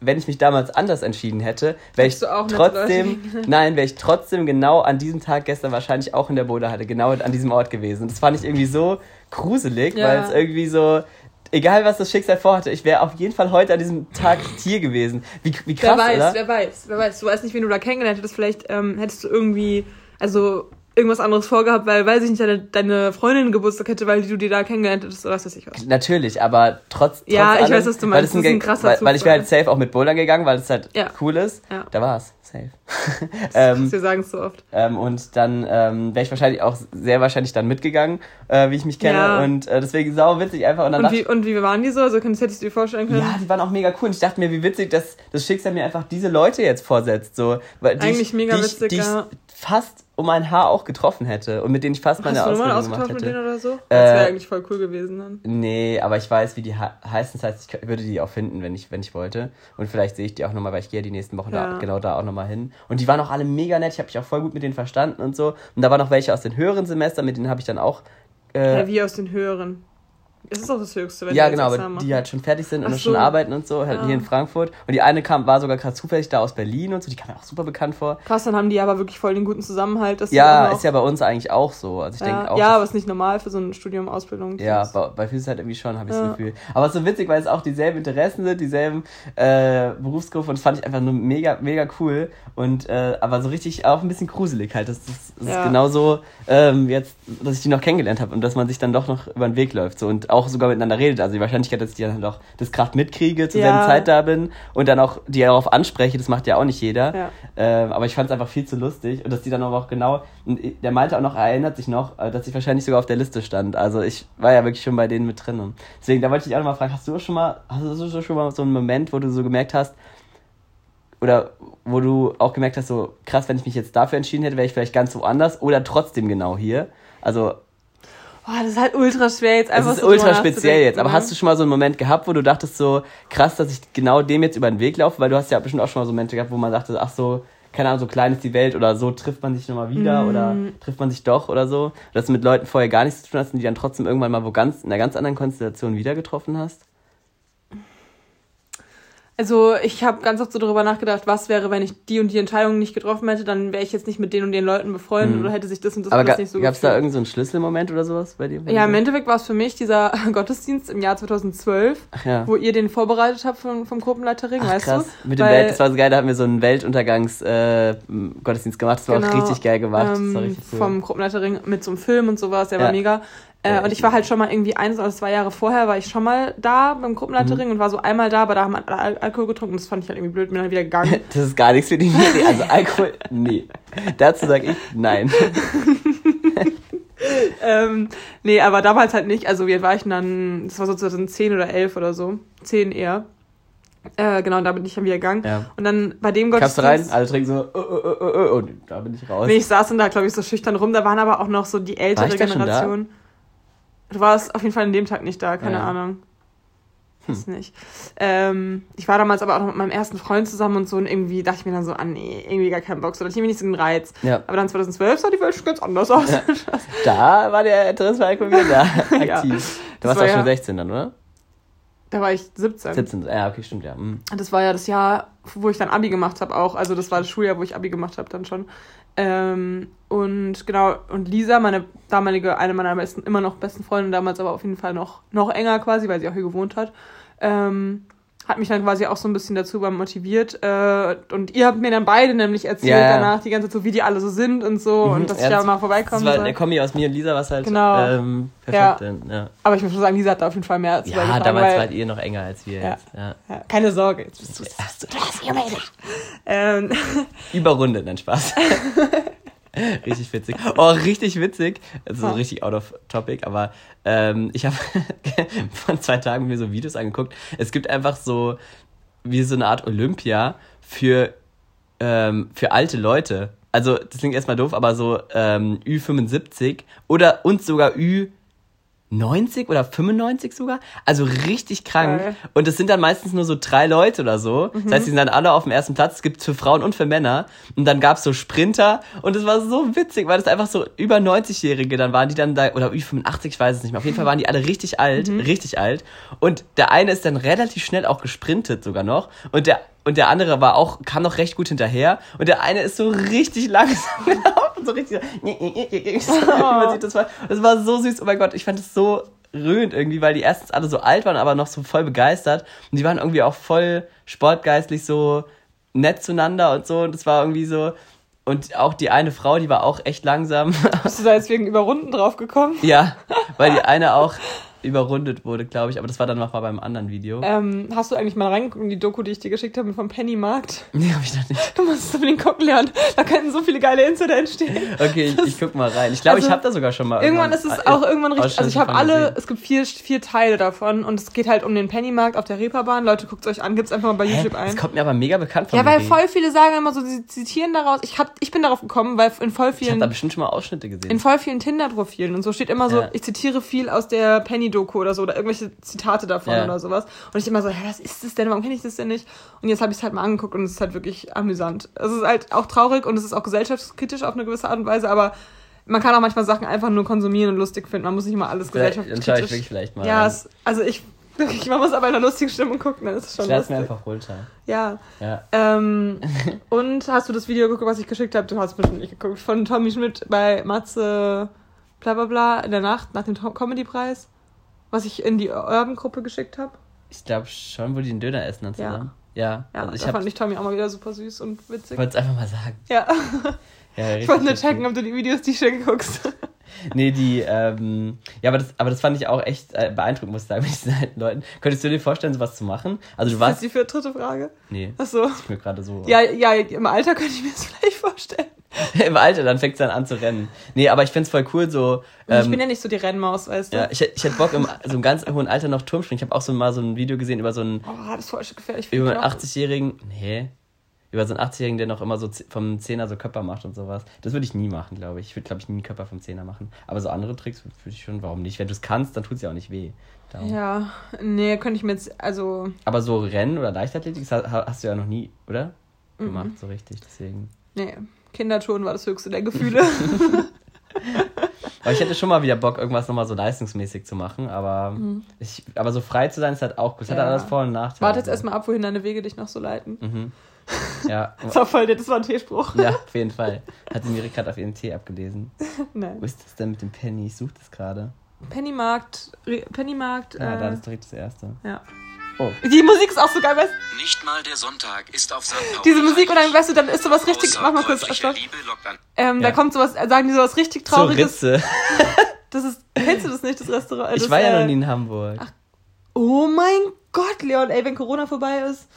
wenn ich mich damals anders entschieden hätte, wäre ich trotzdem, nein, wäre ich trotzdem genau an diesem Tag gestern wahrscheinlich auch in der Bodehalle, genau an diesem Ort gewesen. Das fand ich irgendwie so gruselig,
Ja.
weil es irgendwie so, egal was das Schicksal vorhatte, ich wäre auf jeden Fall heute an diesem Tag hier gewesen. Wie, wie krass,
wer weiß,
oder?
wer weiß, wer weiß. Du weißt nicht, wen du da kennengelernt hättest. Vielleicht ähm, hättest du irgendwie, also irgendwas anderes vorgehabt, weil, weiß ich nicht, deine, deine Freundin Geburtstag hätte, weil du die da kennengelernt hättest oder was weiß ich was.
Natürlich, aber trotz, trotz
Ja, ich
allem,
weiß, was du meinst.
es
Das ist ein krasser
weil, weil ich wäre halt safe auch mit Bouldern gegangen, weil es halt
Ja.
cool ist.
Ja.
Da war's, safe. ähm,
Wir sagen es so oft.
ähm, und dann ähm, wäre ich wahrscheinlich auch sehr wahrscheinlich dann mitgegangen, äh, wie ich mich kenne.
Ja.
Und äh, deswegen sau witzig einfach. Und dann
Und wie, und wie waren die so? Also könntest, hättest du dir vorstellen können?
Ja, die waren auch mega cool. Und ich dachte mir, wie witzig, dass das Schicksal mir einfach diese Leute jetzt vorsetzt. So, weil die
Eigentlich
ich,
mega
die
witzig,
ich, die
ja.
ich fast um ein Haar auch getroffen hätte und mit denen ich fast meine
Hast du nochmal
Ausbildung gemacht
ausgetauscht mit
hätte.
denen oder so? Das wäre
Äh,
eigentlich voll cool gewesen dann.
Nee, aber ich weiß, wie die he heißen. Das heißt, ich würde die auch finden, wenn ich, wenn ich wollte. Und vielleicht sehe ich die auch nochmal, weil ich gehe ja die nächsten Wochen da,
Ja.
genau da auch nochmal hin. Und die waren auch alle mega nett. Ich habe mich auch voll gut mit denen verstanden und so. Und da waren noch welche aus den höheren Semestern, mit denen habe ich dann auch. Äh,
Ja, wie aus den höheren. Es ist auch das Höchste, wenn
ja,
die jetzt
genau, aber
Examen
die
machen.
halt schon fertig sind und
Ach
schon
so.
arbeiten und so, halt
Ah.
hier in Frankfurt. Und die eine kam, war sogar gerade zufällig da aus Berlin und so, die kam mir auch super bekannt vor.
Krass, dann haben die aber wirklich voll den guten Zusammenhalt. Dass die
Ja, ist ja bei uns eigentlich auch so. Also ich denke
ja,
auch.
ja, aber ist nicht normal für so ein Studium, Ausbildung.
Ja, bei, bei Physik halt irgendwie schon, habe ich
Ja.
das Gefühl. Aber es ist so witzig, weil es auch dieselben Interessen sind, dieselben äh, Berufsgruppen und das fand ich einfach nur mega, mega cool. Und äh, aber so richtig auch ein bisschen gruselig halt. Das, das, das
Ja.
ist genauso ähm, jetzt, dass ich die noch kennengelernt habe und dass man sich dann doch noch über den Weg läuft so und auch sogar miteinander redet. Also die Wahrscheinlichkeit, dass ich die dann doch das Kraft mitkriege, zur
Ja.
selben Zeit da bin und dann auch die darauf anspreche, das macht ja auch nicht jeder.
Ja.
Ähm, aber ich fand es einfach viel zu lustig und dass die dann aber auch genau, und der meinte auch noch, er erinnert sich noch, äh, dass ich wahrscheinlich sogar auf der Liste stand. Also ich war ja wirklich schon bei denen mit drin. Deswegen, da wollte ich dich auch nochmal fragen, hast du schon mal, hast du schon mal so einen Moment, wo du so gemerkt hast, oder wo du auch gemerkt hast, so krass, wenn ich mich jetzt dafür entschieden hätte, wäre ich vielleicht ganz woanders oder trotzdem genau hier. Also
Boah, das ist halt ultra schwer jetzt einfach
ist
so
ultra speziell jetzt, aber
nachzudenken,
hast du schon mal so einen Moment gehabt, wo du dachtest so, krass, dass ich genau dem jetzt über den Weg laufe, weil du hast ja bestimmt auch schon mal so Momente gehabt, wo man dachte, ach so, keine Ahnung, so klein ist die Welt oder so trifft man sich nochmal wieder oder trifft man sich doch oder so. Dass du mit Leuten vorher gar nichts zu tun hast und die dann trotzdem irgendwann mal wo ganz, in einer ganz anderen Konstellation wieder getroffen hast.
Also ich habe ganz oft so darüber nachgedacht, was wäre, wenn ich die und die Entscheidung nicht getroffen hätte, dann wäre ich jetzt nicht mit den und den Leuten befreundet oder hätte sich das und das
Mhm. Aber
alles
ga,
nicht so
gab es da irgendeinen so einen Schlüsselmoment oder sowas bei dir?
Ja, im Endeffekt war es für mich dieser Gottesdienst im Jahr 2012,
Ach ja.
wo ihr den vorbereitet habt vom, vom Gruppenleiterring, weißt
krass.
du?
Mit dem
Weil-
Welt, das war so geil, da haben wir so einen Weltuntergangs-Gottesdienst gemacht. Das war auch
Genau,
richtig geil gemacht. das
ähm,
richtig cool.
Vom Gruppenleiterring mit so einem Film und sowas, der
Ja.
war mega. Äh, und ich war halt schon mal irgendwie eins oder zwei Jahre vorher, war ich schon mal da beim Gruppenleiterring
Mhm.
und war so einmal da, aber da haben alle Al Alkohol getrunken und das fand ich halt irgendwie blöd, bin dann wieder gegangen.
Das ist gar nichts für die Miri. Also Alkohol, nee. Dazu sage ich nein.
ähm, nee, aber damals halt nicht. Also wie war ich denn dann? Das war so 2010 oder 11 oder so. 10 eher. Äh, genau, und da bin ich dann wieder gegangen.
Ja.
Und dann bei dem
Kamst du
Gottesdienst...
rein, alle trinken so, oh, oh, oh, oh, oh, und da bin ich raus.
Nee, ich saß dann da, glaube ich, so schüchtern rum. Da waren aber auch noch so die ältere? Generation. Du warst auf jeden Fall an dem Tag nicht da, keine
Ja. Hm.
Ahnung. Weiß nicht. Ähm, ich war damals aber auch noch mit meinem ersten Freund zusammen und so und irgendwie dachte ich mir dann so, ah nee, irgendwie gar keinen Bock, so, da hatte ich nicht so den Reiz.
Ja.
Aber dann 2012 sah die Welt schon ganz anders aus.
Da war der Alkohol wieder da,
Ja.
aktiv. Du
Das
warst
war
auch schon
ja-
16 dann, oder?
Da war ich 17.
17. Ja, okay, stimmt, ja. Mhm.
Das war ja das Jahr, wo ich dann Abi gemacht habe auch. Also das war das Schuljahr, wo ich Abi gemacht habe dann schon. Ähm, und genau, und Lisa, meine damalige, eine meiner besten, immer noch besten Freundinnen, damals aber auf jeden Fall noch, noch enger quasi, weil sie auch hier gewohnt hat. Ähm, hat mich dann quasi auch so ein bisschen dazu motiviert. Äh, und ihr habt mir dann beide nämlich erzählt
Ja,
danach die ganze Zeit so, wie die alle so sind und so und dass
Ja,
ich da
das-
mal
Das
vorbeikommen
war
soll.
der Kombi aus mir und Lisa, was halt
Genau.
ähm, perfekt. Ja, ja.
Aber ich muss schon sagen, Lisa hat da auf jeden Fall mehr als
ja damals wart ihr noch enger als wir
Ja.
jetzt. Ja.
Keine Sorge, jetzt bist du
Hast du
ähm,
Überrundet, nein, Spaß. richtig witzig. Oh, richtig witzig. Also so richtig out of topic, aber ähm, ich habe vor zwei Tagen mir so Videos angeguckt. Es gibt einfach so wie so eine Art Olympia für, ähm, für alte Leute. Also, das klingt erstmal doof, aber so ähm, Ü75 oder und sogar Ü 90 oder 95 sogar. Also richtig krank.
Geil.
Und es sind dann meistens nur so drei Leute oder so. Das heißt, die sind dann alle auf dem ersten Platz. Es gibt für Frauen und für Männer. Und dann gab's so Sprinter. Und es war so witzig, weil das einfach so über 90-Jährige dann waren, die dann da, oder Ü85, ich weiß es nicht mehr. Auf jeden Fall waren die alle richtig alt, richtig alt. Und der eine ist dann relativ schnell auch gesprintet sogar noch. Und der und der andere war auch, kam noch recht gut hinterher. Und der eine ist so richtig langsam gelaufen. So richtig so, so man sieht das, war, das war so süß. Oh mein Gott, ich fand es so rührend irgendwie, weil die erstens alle so alt waren, aber noch so voll begeistert. Und die waren irgendwie auch voll sportgeistlich so nett zueinander und so. Und das war irgendwie so. Und auch die eine Frau, die war auch echt langsam.
bist du da jetzt wegen Überrunden drauf gekommen?
ja, weil die eine auch überrundet wurde, glaube ich. Aber das war dann noch mal beim anderen Video.
Ähm, hast du eigentlich mal reingeguckt in die Doku, die ich dir geschickt habe vom Pennymarkt?
Nee, hab ich noch nicht.
Du musst es unbedingt gucken lernen. Da könnten so viele geile Insider entstehen.
Okay, ich, ich guck mal rein. Ich glaube,
Also,
ich habe da sogar schon mal.
Irgendwann ist es auch irgendwann richtig. Also ich habe alle,
gesehen.
es gibt vier, vier Teile davon und es geht halt um den Pennymarkt auf der Reeperbahn. Leute, guckt euch an, gibt's einfach mal bei
Hä?
YouTube
Das
ein.
kommt mir aber mega bekannt vor.
Ja, weil voll viele sagen immer so, sie zitieren daraus. Ich hab, ich bin darauf gekommen, weil in voll
Ich habe
vielen
da bestimmt schon mal Ausschnitte gesehen.
in voll vielen Tinder-Profilen und so steht immer so,
Ja.
ich zitiere viel aus der Penny-Doku oder so oder irgendwelche Zitate davon
Ja.
oder sowas. Und ich immer so, hä, was ist das denn? Warum kenne ich das denn nicht? Und jetzt habe ich es halt mal angeguckt und es ist halt wirklich amüsant. Es ist halt auch traurig und es ist auch gesellschaftskritisch auf eine gewisse Art und Weise, aber man kann auch manchmal Sachen einfach nur konsumieren und lustig finden. Man muss nicht immer alles
Vielleicht, dann schaue ich wirklich vielleicht mal.
Ja, es, also ich, wirklich, man muss aber in einer lustigen Stimmung gucken, dann ist es schon
ich lass mir
lustig.
einfach runter.
Ja.
Ja.
Ähm, und hast du das Video geguckt, was ich geschickt habe? Du hast bestimmt nicht geguckt. Von Tommy Schmidt bei Matze bla bla bla in der Nacht nach dem Comedy-Preis, was ich in die Urban-Gruppe geschickt habe.
Ich glaube schon, wo die den Döner essen dann
Ja.
zusammen. Ja.
Ja,
also ich
fand ich Tommy auch mal wieder super süß und witzig.
wollte es einfach mal sagen.
Ja,
Ja,
ich wollte nur checken, ob du die Videos, die ich schon guckst.
Nee, die, ähm, ja, aber das, aber das fand ich auch echt äh, beeindruckend, muss ich sagen, mit diesen alten Leuten. Könntest du dir vorstellen, sowas zu machen? Also du
Was ist
warst,
die für dritte Frage?
nee,
Achso.
ist mir gerade so.
Ja, ja, im Alter könnte ich mir das vielleicht vorstellen.
Im Alter, dann fängt es dann an zu rennen. Nee, aber ich find's voll cool, so,
Und ich
ähm,
bin ja nicht so die Rennmaus, weißt du?
ja, ich, ich hätte Bock, im so einem ganz hohen Alter noch Turmspringen. Ich habe auch so mal so ein Video gesehen über so einen,
Oh, das ist voll gefährlich
über einen
Knochen.
80-Jährigen, nee, über so einen 80-Jährigen, der noch immer so vom Zehner so Körper macht und sowas. Das würde ich nie machen, glaube ich. Ich würde, glaube ich, nie einen Körper vom Zehner machen. Aber so andere Tricks würde ich schon, warum nicht? Wenn du es kannst, dann tut's ja auch nicht weh. Darum.
Ja, nee, könnte ich mir jetzt, also,
Aber so Rennen oder Leichtathletik das ha- hast du ja noch nie, oder? Gemacht, so richtig, deswegen.
nee, Kinderturnen war das höchste der Gefühle.
Aber ich hätte schon mal wieder Bock, irgendwas nochmal so leistungsmäßig zu machen, aber ich, aber so frei zu sein ist halt auch gut. Es hat
Ja.
alles Vor- und Nachteile.
Warte jetzt erstmal ab, wohin deine Wege dich noch so leiten.
Mhm. Ja,
Das war voll, das war ein T-Spruch.
ja, auf jeden Fall. Hat die Miri gerade auf ihren Tee abgelesen. Wo
Nein.
ist das denn mit dem Penny? Ich suche das gerade.
Pennymarkt, Re- Pennymarkt,
Ja, da
äh,
ist direkt das erste.
ja.
Oh.
Die Musik ist auch so geil, weißt du?
Nicht mal der Sonntag ist auf St. Pauli.
Diese Musik und dann, weißt du, dann ist sowas richtig, mach mal kurz, stopp. Ähm, da
Ja.
kommt sowas, sagen die sowas richtig
So
Trauriges.
Ritze.
das ist, kennst du das nicht, das Restaurant? äh,
Ich
das,
war ja
äh,
noch nie in Hamburg.
Oh mein Gott, Leon, ey, wenn Corona vorbei ist,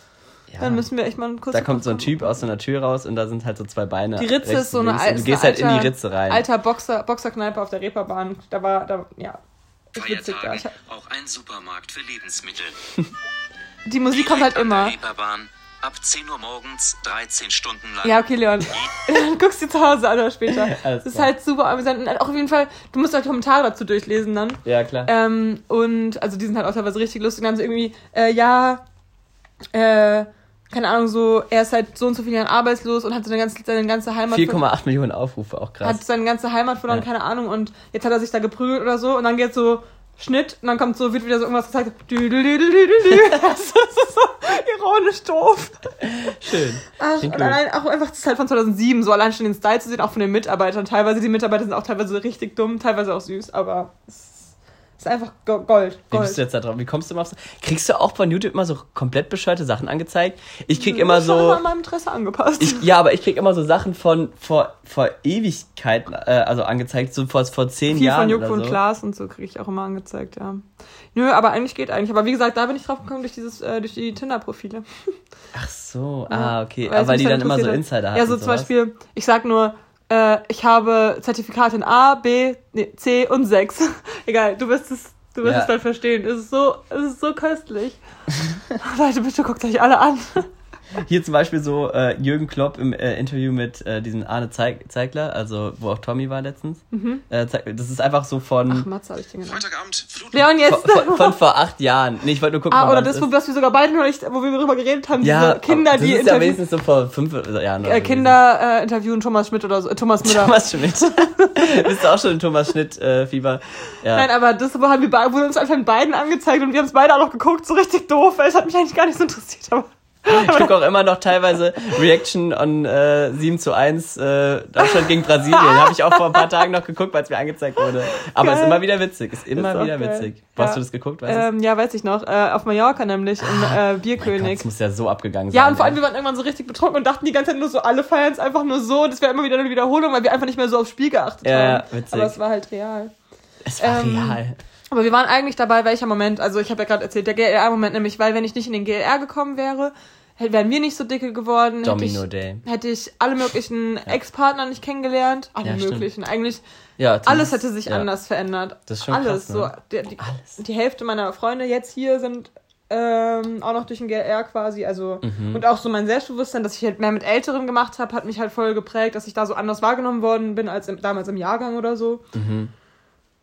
Ja.
dann müssen wir echt mal kurz.
da kommt so ein Typ aus so einer Tür raus und da sind halt so zwei Beine.
Die Ritze ist so eine alte.
Du gehst halt in die Ritze rein.
Alter Boxer, Boxerkneipe auf der Reeperbahn. Da war, da, ja. Ist witzig da.
Feiertagen
Ich, hab-
auch ein Supermarkt für Lebensmittel.
die Musik kommt halt immer.
Reeperbahn, ab 10 Uhr morgens, 13 Stunden lang.
Ja, okay, Leon. Guckst dir zu Hause an oder später.
Alles
Das ist
klar.
halt super amüsant. Und auch auf jeden Fall, du musst halt Kommentare dazu durchlesen dann.
Ja, klar.
Ähm, und also die sind halt auch teilweise richtig lustig. Dann haben sie irgendwie, äh, ja, äh, keine Ahnung, so, er ist seit so und so vielen Jahren arbeitslos und hat seine ganze, seine ganze Heimat
4,8 Millionen Aufrufe, auch krass.
hat seine ganze Heimat verloren,
Ja.
keine Ahnung, und jetzt hat er sich da geprügelt oder so und dann geht so Schnitt und dann kommt so, wird wieder so irgendwas gezeigt. Dü, dü, dü, dü, dü, dü, dü. Das ist so ironisch doof.
Schön.
Ach,
Klingt
und
gut.
allein auch einfach das ist halt von 2007, so allein schon den Style zu sehen, auch von den Mitarbeitern. Teilweise, die Mitarbeiter sind auch teilweise richtig dumm, teilweise auch süß, aber es ist einfach Go- Gold.
Wie bist du jetzt da drauf? Wie kommst du immer auf so? Kriegst du auch von YouTube immer so komplett bescheuerte Sachen angezeigt? Ich krieg immer
Ich
so.
immer an meinem Interesse angepasst.
Ich, ja, aber ich krieg immer so Sachen von vor, vor Ewigkeit, äh, also angezeigt, so vor, vor zehn
Viel
Jahren.
von Juck
oder
und
so.
Klaas und so kriege ich auch immer angezeigt, ja. Nö, aber eigentlich geht eigentlich. Aber wie gesagt, da bin ich drauf gekommen durch dieses, äh, durch die Tinder-Profile.
Ach so, ah, okay.
Weil es
Aber weil die
halt
dann immer so. Insider hatten.
Ja, so zum Beispiel, ich sag nur, äh, ich habe Zertifikate in A, B, nee, C und 6. Egal, du wirst es, du wirst
Ja.
es dann verstehen. Es ist so, es ist so köstlich. Leute, bitte guckt euch alle an.
Hier zum Beispiel so äh, Jürgen Klopp im äh, Interview mit äh, diesem Arne Zeig Zeigler, also wo auch Tommy war letztens. Äh, Zeig- das ist einfach so von,
Mhm. Ach, Matze habe ich den genannt.
Freitagabend, Flut.
Leon, jetzt.
von, von, von vor acht Jahren. Nee, ich wollte nur gucken,
ah, oder
das
das, wo,
ist.
was wir sogar beide noch nicht, wo wir darüber geredet haben,
Ja,
diese Kinder,
das
die
ist ja wenigstens so vor fünf Jahren. oder
äh, Kinder äh, interviewen Thomas Schmidt oder so, äh, Thomas Müller.
Thomas Schmidt. Bist du auch schon in Thomas Schmidt-Fieber? ja.
Nein, aber das wo haben wir beide, wurde uns einfach in beiden angezeigt und wir haben es beide auch noch geguckt, so richtig doof, weil es hat mich eigentlich gar nicht so interessiert. Aber
Ich gucke auch immer noch teilweise Reaction on äh, 7 zu 1 äh, Deutschland gegen Brasilien. Habe ich auch vor ein paar Tagen noch geguckt, weil es mir angezeigt wurde. Aber
Geil.
ist immer wieder witzig. Ist immer
Ist
wieder
geil.
witzig. Wo hast
Ja.
du das geguckt? Weißt
ähm, ja, weiß ich noch, äh, auf Mallorca nämlich, im äh,
Mein Gott,
Bierkönig.
das muss ja so abgegangen sein.
Ja, und vor allem,
ey.
wir waren irgendwann so richtig betrunken und dachten die ganze Zeit nur so, alle feiern es einfach nur so. Und das wäre immer wieder eine Wiederholung, weil wir einfach nicht mehr so aufs Spiel geachtet
Ja, ja,
haben.
witzig.
Aber es war halt real.
es war
ähm,
real.
Aber wir waren eigentlich dabei, welcher Moment, also ich habe ja gerade erzählt, der GLR-Moment nämlich, weil wenn ich nicht in den GLR gekommen wäre, wären wir nicht so dicke geworden. hätte
Domino
ich,
Day.
Hätte ich alle möglichen Ex-Partner nicht kennengelernt. Alle
Ja, stimmt.
möglichen. Eigentlich
Ja,
alles hätte sich
ja.
anders verändert.
Das ist schon
Alles.
krass, ne?
so, die, die,
Alles.
die Hälfte meiner Freunde jetzt hier sind ähm, auch noch durch den GLR quasi. Also
Mhm.
und auch so mein Selbstbewusstsein, dass ich halt mehr mit Älteren gemacht habe, hat mich halt voll geprägt, dass ich da so anders wahrgenommen worden bin als im, damals im Jahrgang oder so.
Mhm.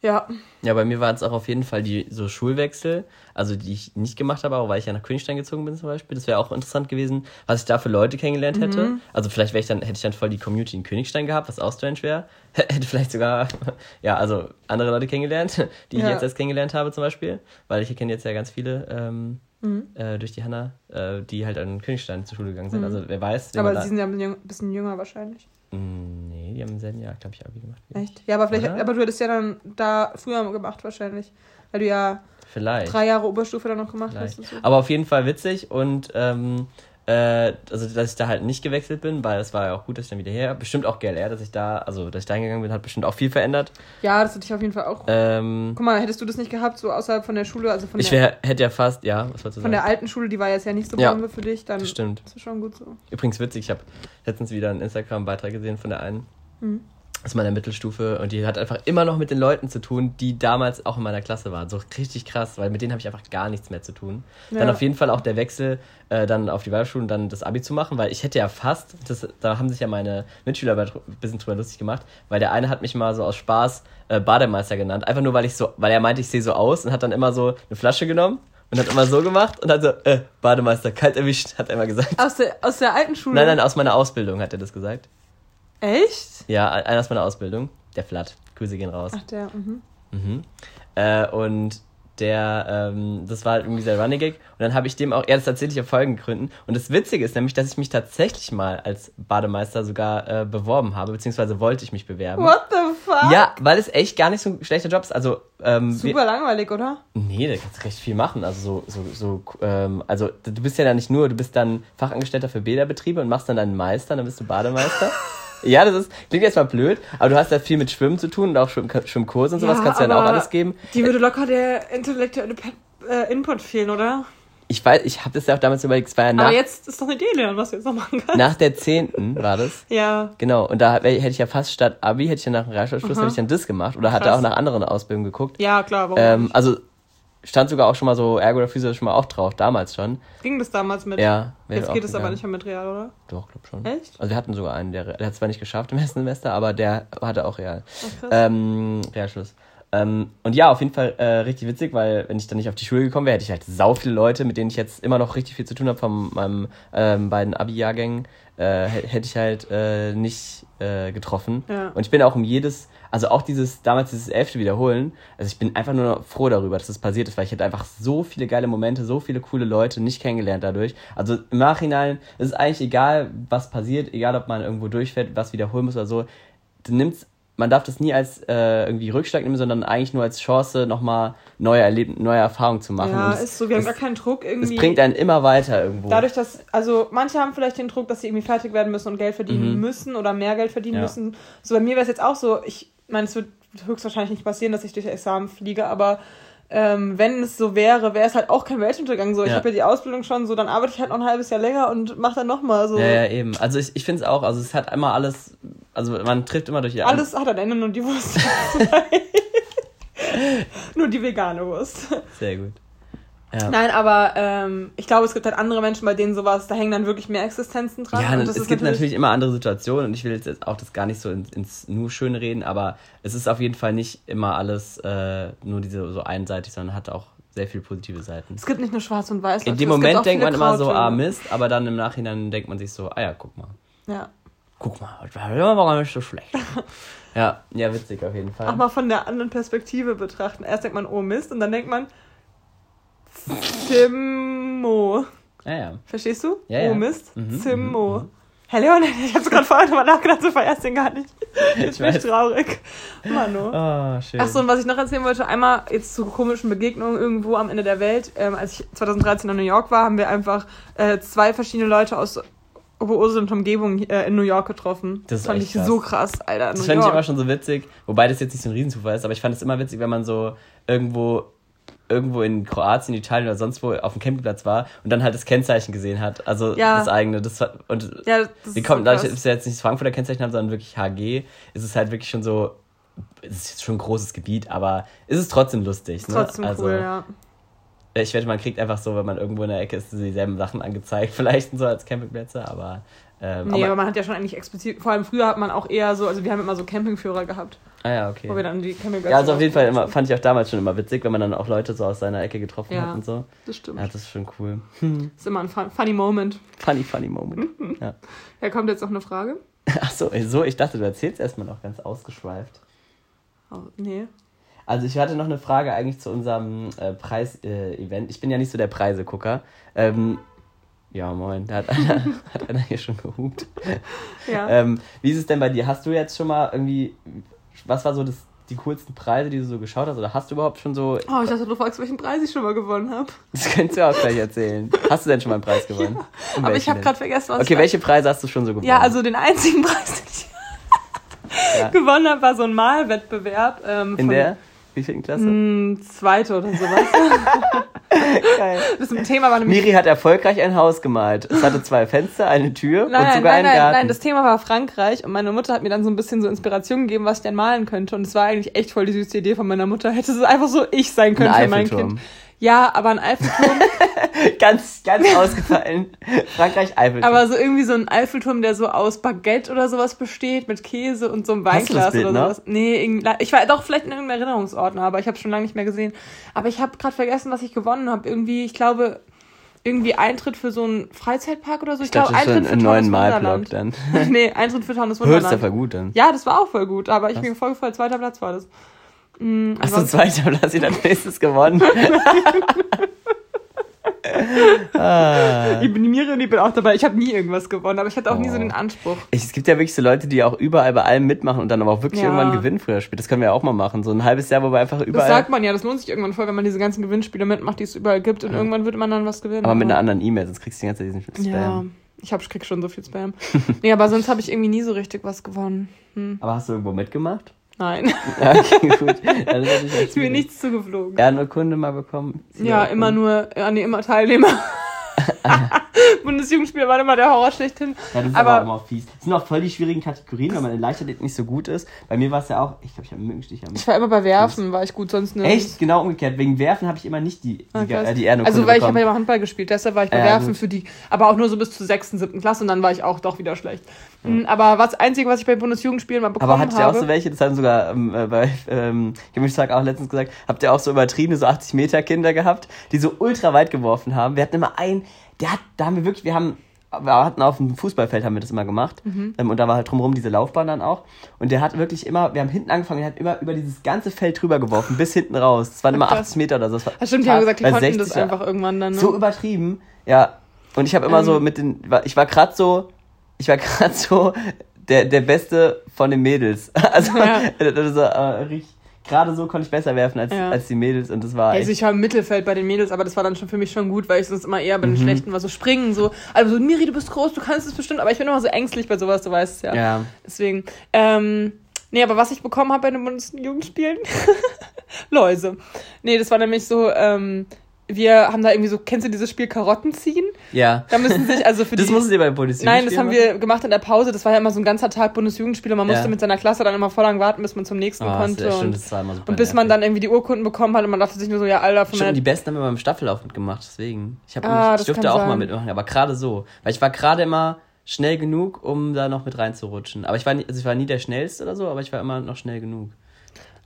Ja,
Ja, bei mir waren es auch auf jeden Fall die so Schulwechsel, also die ich nicht gemacht habe, auch weil ich ja nach Königstein gezogen bin zum Beispiel. Das wäre auch interessant gewesen, was ich da für Leute kennengelernt hätte.
Mhm.
Also vielleicht ich dann, hätte ich dann voll die Community in Königstein gehabt, was auch strange wäre. Hätte vielleicht sogar, ja, also andere Leute kennengelernt, die ich
Ja.
jetzt erst kennengelernt habe zum Beispiel. Weil ich kenne jetzt ja ganz viele ähm,
Mhm.
äh, durch die Hanna, äh, die halt an Königstein zur Schule gegangen sind. Also wer weiß.
aber sie sind ja ein bisschen jünger wahrscheinlich.
Nee, die haben im selben Jahr, glaube ich, Abi gemacht.
Echt? Ja, aber vielleicht,
Oder?
aber du hättest ja dann da früher gemacht wahrscheinlich. Weil du ja
Vielleicht.
drei Jahre Oberstufe dann noch gemacht
Vielleicht.
hast. So.
Aber auf jeden Fall witzig und ähm, äh, also dass ich da halt nicht gewechselt bin, weil es war ja auch gut, dass ich dann wieder her. Bestimmt auch GLR, dass ich da, also dass ich da hingegangen bin, hat bestimmt auch viel verändert.
Ja, das hätte ich auf jeden Fall auch.
Ähm,
Guck mal, hättest du das nicht gehabt, so außerhalb von der Schule, also von,
ich
der,
wär, hätte ja fast, ja, was wolltest du
von
sagen?
der alten Schule, die war jetzt ja nicht so
Ja,
Bombe für dich, dann
Das stimmt.
ist das schon gut so.
Übrigens witzig, ich habe letztens wieder einen Instagram-Beitrag gesehen von der einen.
Mhm.
Aus meiner Mittelstufe und die hat einfach immer noch mit den Leuten zu tun, die damals auch in meiner Klasse waren. So richtig krass, weil mit denen habe ich einfach gar nichts mehr zu tun. Dann
Ja.
auf jeden Fall auch der Wechsel äh, dann auf die Waldschule und dann das Abi zu machen, weil ich hätte ja fast, das, da haben sich ja meine Mitschüler ein bisschen drüber lustig gemacht, weil der eine hat mich mal so aus Spaß äh, Bademeister genannt, einfach nur weil ich so, weil er meinte, ich sehe so aus und hat dann immer so eine Flasche genommen und hat immer so gemacht und hat so, äh, Bademeister, kalt erwischt, hat er immer gesagt.
Aus der, aus der alten Schule?
Nein, nein, aus meiner Ausbildung hat er das gesagt.
Echt?
Ja, einer aus meiner Ausbildung. Der Flat. Grüße gehen raus.
Ach, der, mhm.
Mhm. Äh, und der, ähm, das war halt irgendwie der Running Gag. Und dann habe ich dem auch, ja, das erzähle ich auf folgenden Gründen. Und das Witzige ist nämlich, dass ich mich tatsächlich mal als Bademeister sogar äh, beworben habe, beziehungsweise wollte ich mich bewerben.
What the fuck?
Ja, weil es echt gar nicht so ein schlechter Job ist. Also, ähm, wir-
Super langweilig, oder?
Nee, da kannst du recht viel machen. Also so, so, so, ähm, also du bist ja dann nicht nur, du bist dann Fachangestellter für Bäderbetriebe und machst dann deinen Meister, dann bist du Bademeister. ja, das ist, klingt jetzt mal blöd, aber du hast ja viel mit Schwimmen zu tun und auch Schwimm, Schwimmkurse und sowas
Ja,
kannst du dann auch alles geben.
Die würde locker der intellektuelle äh, Input fehlen, oder?
Ich weiß, ich habe das ja auch damals überlegt, es war ja nach,
Aber jetzt ist doch eine Idee, Leon, was du jetzt noch machen kannst.
nach der 10. war das.
Ja.
Genau, und da hätte ich ja fast statt Abi, hätte ich ja nach dem Realschulabschluss, hätte ich dann das gemacht oder hatte auch nach anderen Ausbildungen geguckt.
Ja, klar, warum
Ähm, also stand sogar auch schon mal so Ergo oder Physio schon mal auch drauf, damals schon.
Ging das damals mit?
Ja.
Jetzt geht es aber nicht mehr mit Real, oder?
Doch, glaub schon.
Echt?
Also wir hatten sogar einen, der, der hat zwar nicht geschafft im ersten Semester, aber der hatte auch Real.
Ach.
Ähm, Realschluss. Ähm, und ja, auf jeden Fall äh, richtig witzig, weil wenn ich dann nicht auf die Schule gekommen wäre, hätte ich halt sau viele Leute, mit denen ich jetzt immer noch richtig viel zu tun habe von meinen ähm, beiden Abi-Jahrgängen, äh, hä- hätte ich halt äh, nicht äh, getroffen.
Ja.
Und ich bin auch um jedes, also auch dieses, damals dieses elfte wiederholen, also ich bin einfach nur froh darüber, dass das passiert ist, weil ich hätte einfach so viele geile Momente, so viele coole Leute nicht kennengelernt dadurch. Also im Nachhinein ist es eigentlich egal, was passiert, egal ob man irgendwo durchfällt, was wiederholen muss oder so. Du nimmst man darf das nie als äh, irgendwie Rückschlag nehmen, sondern eigentlich nur als Chance, nochmal neue Erleb neue Erfahrungen zu machen.
Ja,
es,
ist so, wir haben
es,
gar keinen Druck
es
irgendwie.
bringt einen immer weiter irgendwo.
Dadurch, dass, also manche haben vielleicht den Druck, dass sie irgendwie fertig werden müssen und Geld verdienen müssen oder mehr Geld verdienen
Mhm. Ja.
müssen. So bei mir wäre es jetzt auch so, ich meine, es wird höchstwahrscheinlich nicht passieren, dass ich durch Examen fliege, aber ähm, wenn es so wäre, wäre es halt auch kein Weltuntergang. So, ich
Ja.
habe ja die Ausbildung schon, so dann arbeite ich halt noch ein halbes Jahr länger und mache dann nochmal so.
ja, ja, eben. Also ich, ich finde es auch, also es hat immer alles, also man trifft immer durch die
Alles hat am Ende nur die Wurst. nur die vegane Wurst.
Sehr gut. Ja.
Nein, aber ähm, ich glaube, es gibt halt andere Menschen, bei denen sowas, da hängen dann wirklich mehr Existenzen dran.
Ja, es gibt natürlich immer andere Situationen und ich will jetzt auch das gar nicht so ins, ins nur Schöne reden, aber es ist auf jeden Fall nicht immer alles äh, nur diese so einseitig, sondern hat auch sehr viele positive Seiten.
Es gibt nicht nur schwarz und weiß.
In dem Moment denkt man immer so, ah Mist, aber dann im Nachhinein denkt man sich so, ah ja, guck mal,
Ja.
Guck mal, das war nicht so schlecht. ja, ja, witzig auf jeden Fall.
Auch mal von der anderen Perspektive betrachten. Erst denkt man, oh Mist, und dann denkt man, Zimmo.
Ja, ja.
Verstehst du?
Ja, ja.
Oh Mist,
Mhm,
Zimmo. Herr Leon, ich hab's gerade vorher drüber nachgedacht, so vererst den gar nicht. Jetzt bin ich traurig. Mano.
Oh, schön.
Ach so, und was ich noch erzählen wollte, einmal jetzt zu komischen Begegnungen irgendwo am Ende der Welt. Ähm, als ich 2013 in New York war, haben wir einfach äh, zwei verschiedene Leute aus Oberursel und Umgebung äh, in New York getroffen.
Das ist
fand ich
krass.
so krass, Alter.
Das
New
fand ich immer schon so witzig, wobei das jetzt nicht so ein Riesenzufall ist, aber ich fand es immer witzig, wenn man so irgendwo irgendwo in Kroatien, Italien oder sonst wo auf dem Campingplatz war und dann halt das Kennzeichen gesehen hat, also
Ja.
das eigene, das und
ja, das
wir
ist
kommen,
so
dadurch, dass wir jetzt nicht das Frankfurter Kennzeichen haben, sondern wirklich HG, ist es halt wirklich schon so, es ist jetzt schon ein großes Gebiet, aber ist es trotzdem lustig, ne?
Trotzdem
also,
cool, ja.
Ich wette, man kriegt einfach so, wenn man irgendwo in der Ecke ist, dieselben Sachen angezeigt, vielleicht so als Campingplätze, aber, ähm,
Nee, aber,
aber,
man hat ja schon eigentlich explizit, vor allem früher hat man auch eher so, also wir haben immer so Campingführer gehabt,
ah ja, okay.
wo wir dann die Campingplätze
Ja, also auf jeden Fall immer, fand ich auch damals schon immer witzig, wenn man dann auch Leute so aus seiner Ecke getroffen
Ja.
hat und so.
Das stimmt.
Ja, das ist schon cool.
ist immer ein fun funny Moment.
Funny, funny Moment. Ja.
Ja, kommt jetzt noch eine Frage?
Ach so, so, ich dachte, du erzählst erstmal noch ganz ausgeschweift.
Oh, nee.
Also ich hatte noch eine Frage eigentlich zu unserem äh, Preis-Event. ich bin ja nicht so der Preisegucker. Ähm, ja, moin, da hat einer, hat einer hier schon gehupt.
Ja.
Ähm, wie ist es denn bei dir? Hast du jetzt schon mal irgendwie, was war so das, die coolsten Preise, die du so geschaut hast? Oder hast du überhaupt schon so,
Oh, ich dachte, du fragst, welchen Preis ich schon mal gewonnen habe.
das könntest du auch gleich erzählen. Hast du denn schon mal einen Preis gewonnen? Und
Aber ich habe gerade vergessen, was
Okay, welche Preise hast du schon so gewonnen?
Ja, also den einzigen Preis, den ich
Ja.
gewonnen habe, war so ein Malwettbewerb. Ähm,
In der wievielten Klasse?
Mh, zweite oder sowas.
Geil.
Das Thema war nämlich.
Miri hat erfolgreich ein Haus gemalt. Es hatte zwei Fenster, eine Tür
Nein,
und sogar
nein,
einen
nein,
Garten.
nein, das Thema war Frankreich und meine Mutter hat mir dann so ein bisschen so Inspiration gegeben, was ich denn malen könnte. Und es war eigentlich echt voll die süße Idee von meiner Mutter. Hätte es einfach so ich sein können
Ein
für mein. Kind. Ja, aber ein Eiffelturm,
ganz, ganz ausgefallen. Frankreich Eiffelturm.
aber so irgendwie so ein Eiffelturm, der so aus Baguette oder sowas besteht, mit Käse und so einem
das
Weinglas oder
noch?
sowas. Nee, irgendwie- ich war doch vielleicht in irgendeinem Erinnerungsordner, aber ich habe schon lange nicht mehr gesehen. Aber ich habe gerade vergessen, was ich gewonnen habe. Irgendwie, ich glaube, irgendwie Eintritt für so einen Freizeitpark oder so.
ich dachte
glaube, Eintritt
einen
für
neuen
Taunus
Malblock dann.
nee, Eintritt für
Hörst
Wunderland.
du voll gut dann.
Ja, das war auch voll gut, aber ich
Was?
bin voll gefreut. Zweiter Platz war das.
Hast du
ansonsten-
zweiter Platz wieder nächstes gewonnen? ah.
Ich bin die Miriam, ich bin auch dabei. Ich habe nie irgendwas gewonnen, aber ich hatte auch nie so
Oh.
den Anspruch.
Ich, es gibt ja wirklich so Leute, die auch überall bei allem mitmachen und dann aber auch wirklich
Ja.
irgendwann gewinnen früher spielen. Das können wir ja auch mal machen. So ein halbes Jahr, wo wir einfach
Das
überall.
sagt man ja, das lohnt sich irgendwann voll, wenn man diese ganzen Gewinnspiele mitmacht, die es überall gibt und irgendwann wird man dann was gewinnen.
aber mit einer anderen E-Mail, sonst kriegst du die ganze Zeit diesen Spam.
Ja, ich hab, krieg schon so viel Spam. nee, aber sonst habe ich irgendwie nie so richtig was gewonnen. Hm.
Aber hast du irgendwo mitgemacht?
Nein,
Ja, okay, gut. Ja, das ist
mir nichts zugeflogen.
Ehrenurkunde mal bekommen?
Ja, immer nur, ja, nee, immer Teilnehmer. Bundesjugendspieler war immer der Horror schlechthin.
Ja, das ist aber,
aber
auch immer fies. Das sind auch voll die schwierigen Kategorien, weil man in Leichtathletik nicht so gut ist. Bei mir war es ja auch, ich glaube, ich habe einen Mückenstich am
ich war immer bei Werfen, war ich gut, sonst nicht.
Echt? Genau umgekehrt. Wegen Werfen habe ich immer nicht die, die,
Ah,
äh, die Ehrenurkunde
Also, weil ich habe
bekommen.
ja immer Handball gespielt, deshalb war ich bei
Ja,
Werfen
gut.
für die, aber auch nur so bis zur sechsten, siebten Klasse und dann war ich auch doch wieder schlecht. Mm, Aber was Einzige, was ich bei Bundesjugendspielen mal bekommen
aber hattet ihr auch
habe.
so welche, das haben sogar ähm, äh, bei ähm, Gemischstag auch letztens gesagt, habt ihr auch so übertriebene, so 80 Meter Kinder gehabt, die so ultra weit geworfen haben. Wir hatten immer einen, der hat, da haben wir wirklich, wir haben, wir hatten auf dem Fußballfeld haben wir das immer gemacht
Mhm.
ähm, und da war halt drumherum diese Laufbahn dann auch und der hat wirklich immer, wir haben hinten angefangen, er hat immer über dieses ganze Feld drüber geworfen, bis hinten raus. Das waren immer
Krass.
80 Meter oder so. Das war
stimmt, die haben gesagt, die konnten
60
das einfach irgendwann dann. Ne?
so übertrieben. Ja. Und ich habe immer
Ähm.
so mit den, ich war gerade so, ich war gerade so der, der Beste von den Mädels. Also,
Ja.
also äh, gerade so konnte ich besser werfen als,
Ja.
als die Mädels und das war
Also ich war im Mittelfeld bei den Mädels, aber das war dann schon für mich schon gut, weil ich sonst immer eher bei den
Mhm.
Schlechten war. So springen, so. Also so, Miri, du bist groß, du kannst es bestimmt, aber ich bin immer so ängstlich bei sowas, du weißt es ja.
ja.
Deswegen. Ähm, nee, aber was ich bekommen habe bei den Bundesjugendspielen? Läuse. Nee, das war nämlich so, ähm, wir haben da irgendwie so, kennst du dieses Spiel Karotten ziehen?
Ja.
Da müssen sich, also für
Das
die.
mussten ihr bei Bundesliga
Nein, das haben wir gemacht in der Pause. Das war ja immer so ein ganzer Tag Bundesjugendspiel und man musste
Ja.
mit seiner Klasse dann immer voll lang warten, bis man zum nächsten
Oh,
konnte.
das,
und,
das war immer super
und bis man
nervig.
dann irgendwie die Urkunden bekommen hat und man dachte sich nur so, ja, Alter, von
Stimmt, die Besten haben immer im Staffellauf mitgemacht, deswegen. Ich, hab
Ah, das
ich durfte auch
sein.
mal mitmachen, aber gerade so. Weil ich war gerade immer schnell genug, um da noch mit reinzurutschen. Aber ich war, nie, also ich war nie der Schnellste oder so, aber ich war immer noch schnell genug.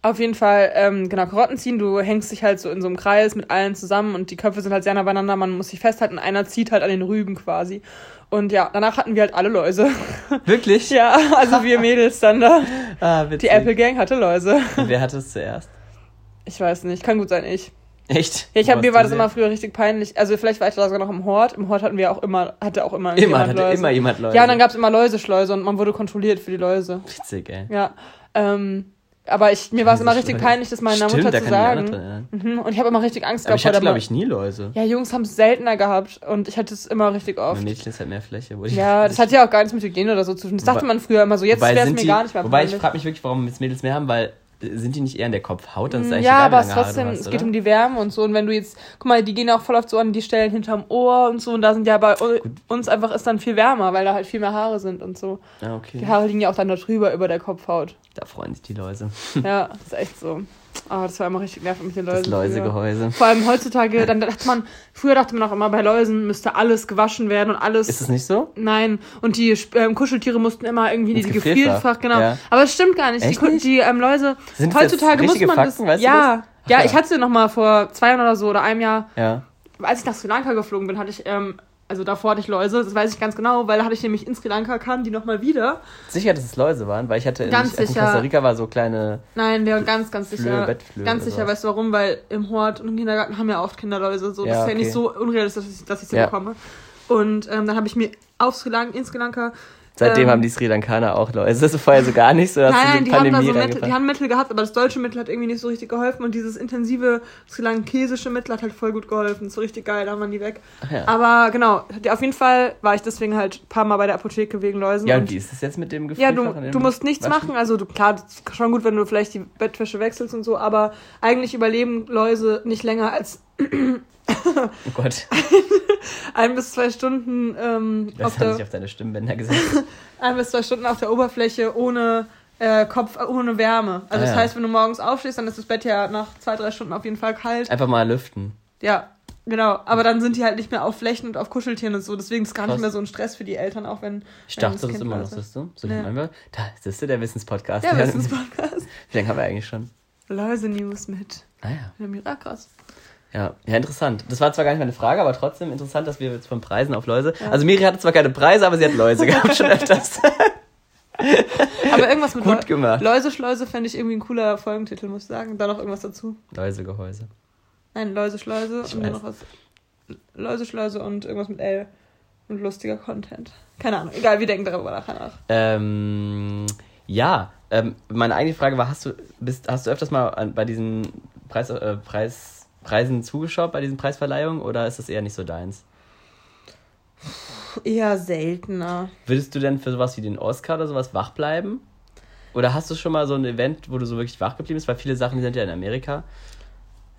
Auf jeden Fall, ähm, genau, Karotten ziehen. Du hängst dich halt so in so einem Kreis mit allen zusammen und die Köpfe sind halt sehr nah beieinander. Man muss sich festhalten. Einer zieht halt an den Rüben quasi. Und ja, danach hatten wir halt alle Läuse.
Wirklich?
ja, also wir Mädels dann da.
Ah, witzig.
Die Apple Gang hatte Läuse.
Und wer hatte es zuerst?
Ich weiß nicht, kann gut sein, ich.
Echt?
Ja, ich hab, mir war das immer früher richtig peinlich. Also vielleicht war ich da sogar noch im Hort. Im Hort hatten wir auch immer, hatte auch immer
Immer,
jemand
hatte
Läuse.
immer jemand Leute.
Ja, und dann gab's immer Läuseschleuse und man wurde kontrolliert für die Läuse.
Witzig, ey.
Ja. Ähm, aber ich, mir war es immer richtig peinlich, das meiner
Stimmt,
Mutter zu sagen.
dran erinnern.
Mhm. Und ich habe immer richtig Angst
Aber
gehabt
ich hatte, glaube ich, nie Läuse.
Ja, Jungs haben es seltener gehabt und ich hatte es immer richtig oft.
Mädchen ist halt mehr Fläche. Wo
Ja, das hat ja auch gar nichts mit Hygiene oder so zu tun. Das dachte man früher immer so. Jetzt wäre es mir
die,
gar nicht mehr
Wobei ich
peinlich.
frage mich wirklich, warum jetzt Mädels mehr haben, weil sind die nicht eher in der Kopfhaut? Dann ist eigentlich
Ja, aber es trotzdem,
hast,
es geht um die Wärme und so. Und wenn du jetzt, guck mal, die gehen auch voll oft so an die Stellen hinterm Ohr und so. Und da sind ja bei uns einfach ist dann viel wärmer, weil da halt viel mehr Haare sind und so.
Ah, okay.
Die Haare liegen ja auch dann da drüber über der Kopfhaut.
Da freuen sich die Läuse.
Ja, das ist echt so. Ah, das war immer richtig nervig mit den Läusen.
Das. Läusegehäuse.
Vor allem heutzutage, dann dachte man, früher dachte man auch immer, bei Läusen müsste alles gewaschen werden und alles.
Ist es nicht so?
Nein, und die ähm, Kuscheltiere mussten immer irgendwie in die
Gefrierfach,
genau.
ja.
Aber es stimmt gar nicht. Die,
Echt nicht?
die ähm, Läuse,
Sind
heutzutage muss man
Fakten,
das.
weißt du
ja,
das?
ja, ich hatte sie noch mal vor zwei Jahren oder so oder einem Jahr,
Ja.
als ich nach Sri Lanka geflogen bin, hatte ich, ähm, also davor hatte ich Läuse, das weiß ich ganz genau, weil da hatte ich nämlich in Sri Lanka kamen die noch mal wieder.
Sicher, dass es Läuse waren, weil ich hatte in,
Ganz
in
sicher.
Costa Rica war so kleine.
Nein, der ganz, ganz
Flöhe,
sicher.
Bettflöhe
ganz sicher, weißt du warum? Weil im Hort und im Kindergarten haben ja oft Kinderläuse. So. das
Ja,
ist ja
okay.
nicht so unrealistisch, dass ich, dass ich sie
Ja.
bekomme. Und ähm, dann habe ich mir auf Sri Lanka, in Sri Lanka.
Seitdem
ähm,
haben die Sri Lankaner auch Läuse. Das ist vorher so gar nicht so, dass
Nein, die haben da
Pandemie
so Mittel, die haben Mittel gehabt, aber das deutsche Mittel hat irgendwie nicht so richtig geholfen und dieses intensive sri lankesische Mittel hat halt voll gut geholfen. So richtig geil, da waren die weg.
Ja.
Aber genau, auf jeden Fall war ich deswegen halt ein paar Mal bei der Apotheke wegen Läusen.
Ja,
und
und wie ist es jetzt mit dem Gefühl?
ja, du, du musst nichts machen. Also du, klar, schon gut, wenn du vielleicht die Bettwäsche wechselst und so, aber eigentlich überleben Läuse nicht länger als
Oh Gott,
ein bis zwei Stunden ähm,
das
auf der
auf deine Stimmbänder gesetzt.
ein bis zwei Stunden auf der Oberfläche ohne äh, Kopf, ohne Wärme. Also
Ah,
das
ja.
heißt, wenn du morgens aufstehst, dann ist das Bett ja nach zwei, drei Stunden auf jeden Fall kalt.
Einfach mal lüften.
Ja, genau. Aber dann sind die halt nicht mehr auf Flächen und auf Kuscheltieren und so. Deswegen ist es gar
Krass.
nicht mehr so ein Stress für die Eltern, auch wenn.
Ich dachte,
das
das immer noch, siehst du? So
Nee.
ja. wir. Da, siehst du, der Wissenspodcast.
Ja, Wissenspodcast.
Wie lange haben wir eigentlich schon?
Läuse-News mit
Ah ja.
der Mira krass.
Ja, ja, interessant. Das war zwar gar nicht meine Frage, aber trotzdem interessant, dass wir jetzt von Preisen auf Läuse. Also Miri hatte zwar keine Preise, aber sie hat Läuse gehabt schon öfters.
Aber irgendwas mit
Gut gemacht.
Läuse-Schleuse fände ich irgendwie ein cooler Folgentitel, muss ich sagen. Da noch irgendwas dazu.
Läusegehäuse.
Nein, Läuse-Schleuse
Ich
und dann
weiß.
noch was. Läuse-Schleuse und irgendwas mit L. Und lustiger Content. Keine Ahnung. Egal, wir denken darüber nachher nach.
Ähm, ja, ähm, meine eigentliche Frage war, hast du, bist, hast du öfters mal bei diesen Preis, äh, Preis, Preisen zugeschaut, bei diesen Preisverleihungen, oder ist das eher nicht so deins?
Eher seltener.
Würdest du denn für sowas wie den Oscar oder sowas wach bleiben? Oder hast du schon mal so ein Event, wo du so wirklich wach geblieben bist? Weil viele Sachen sind ja in Amerika.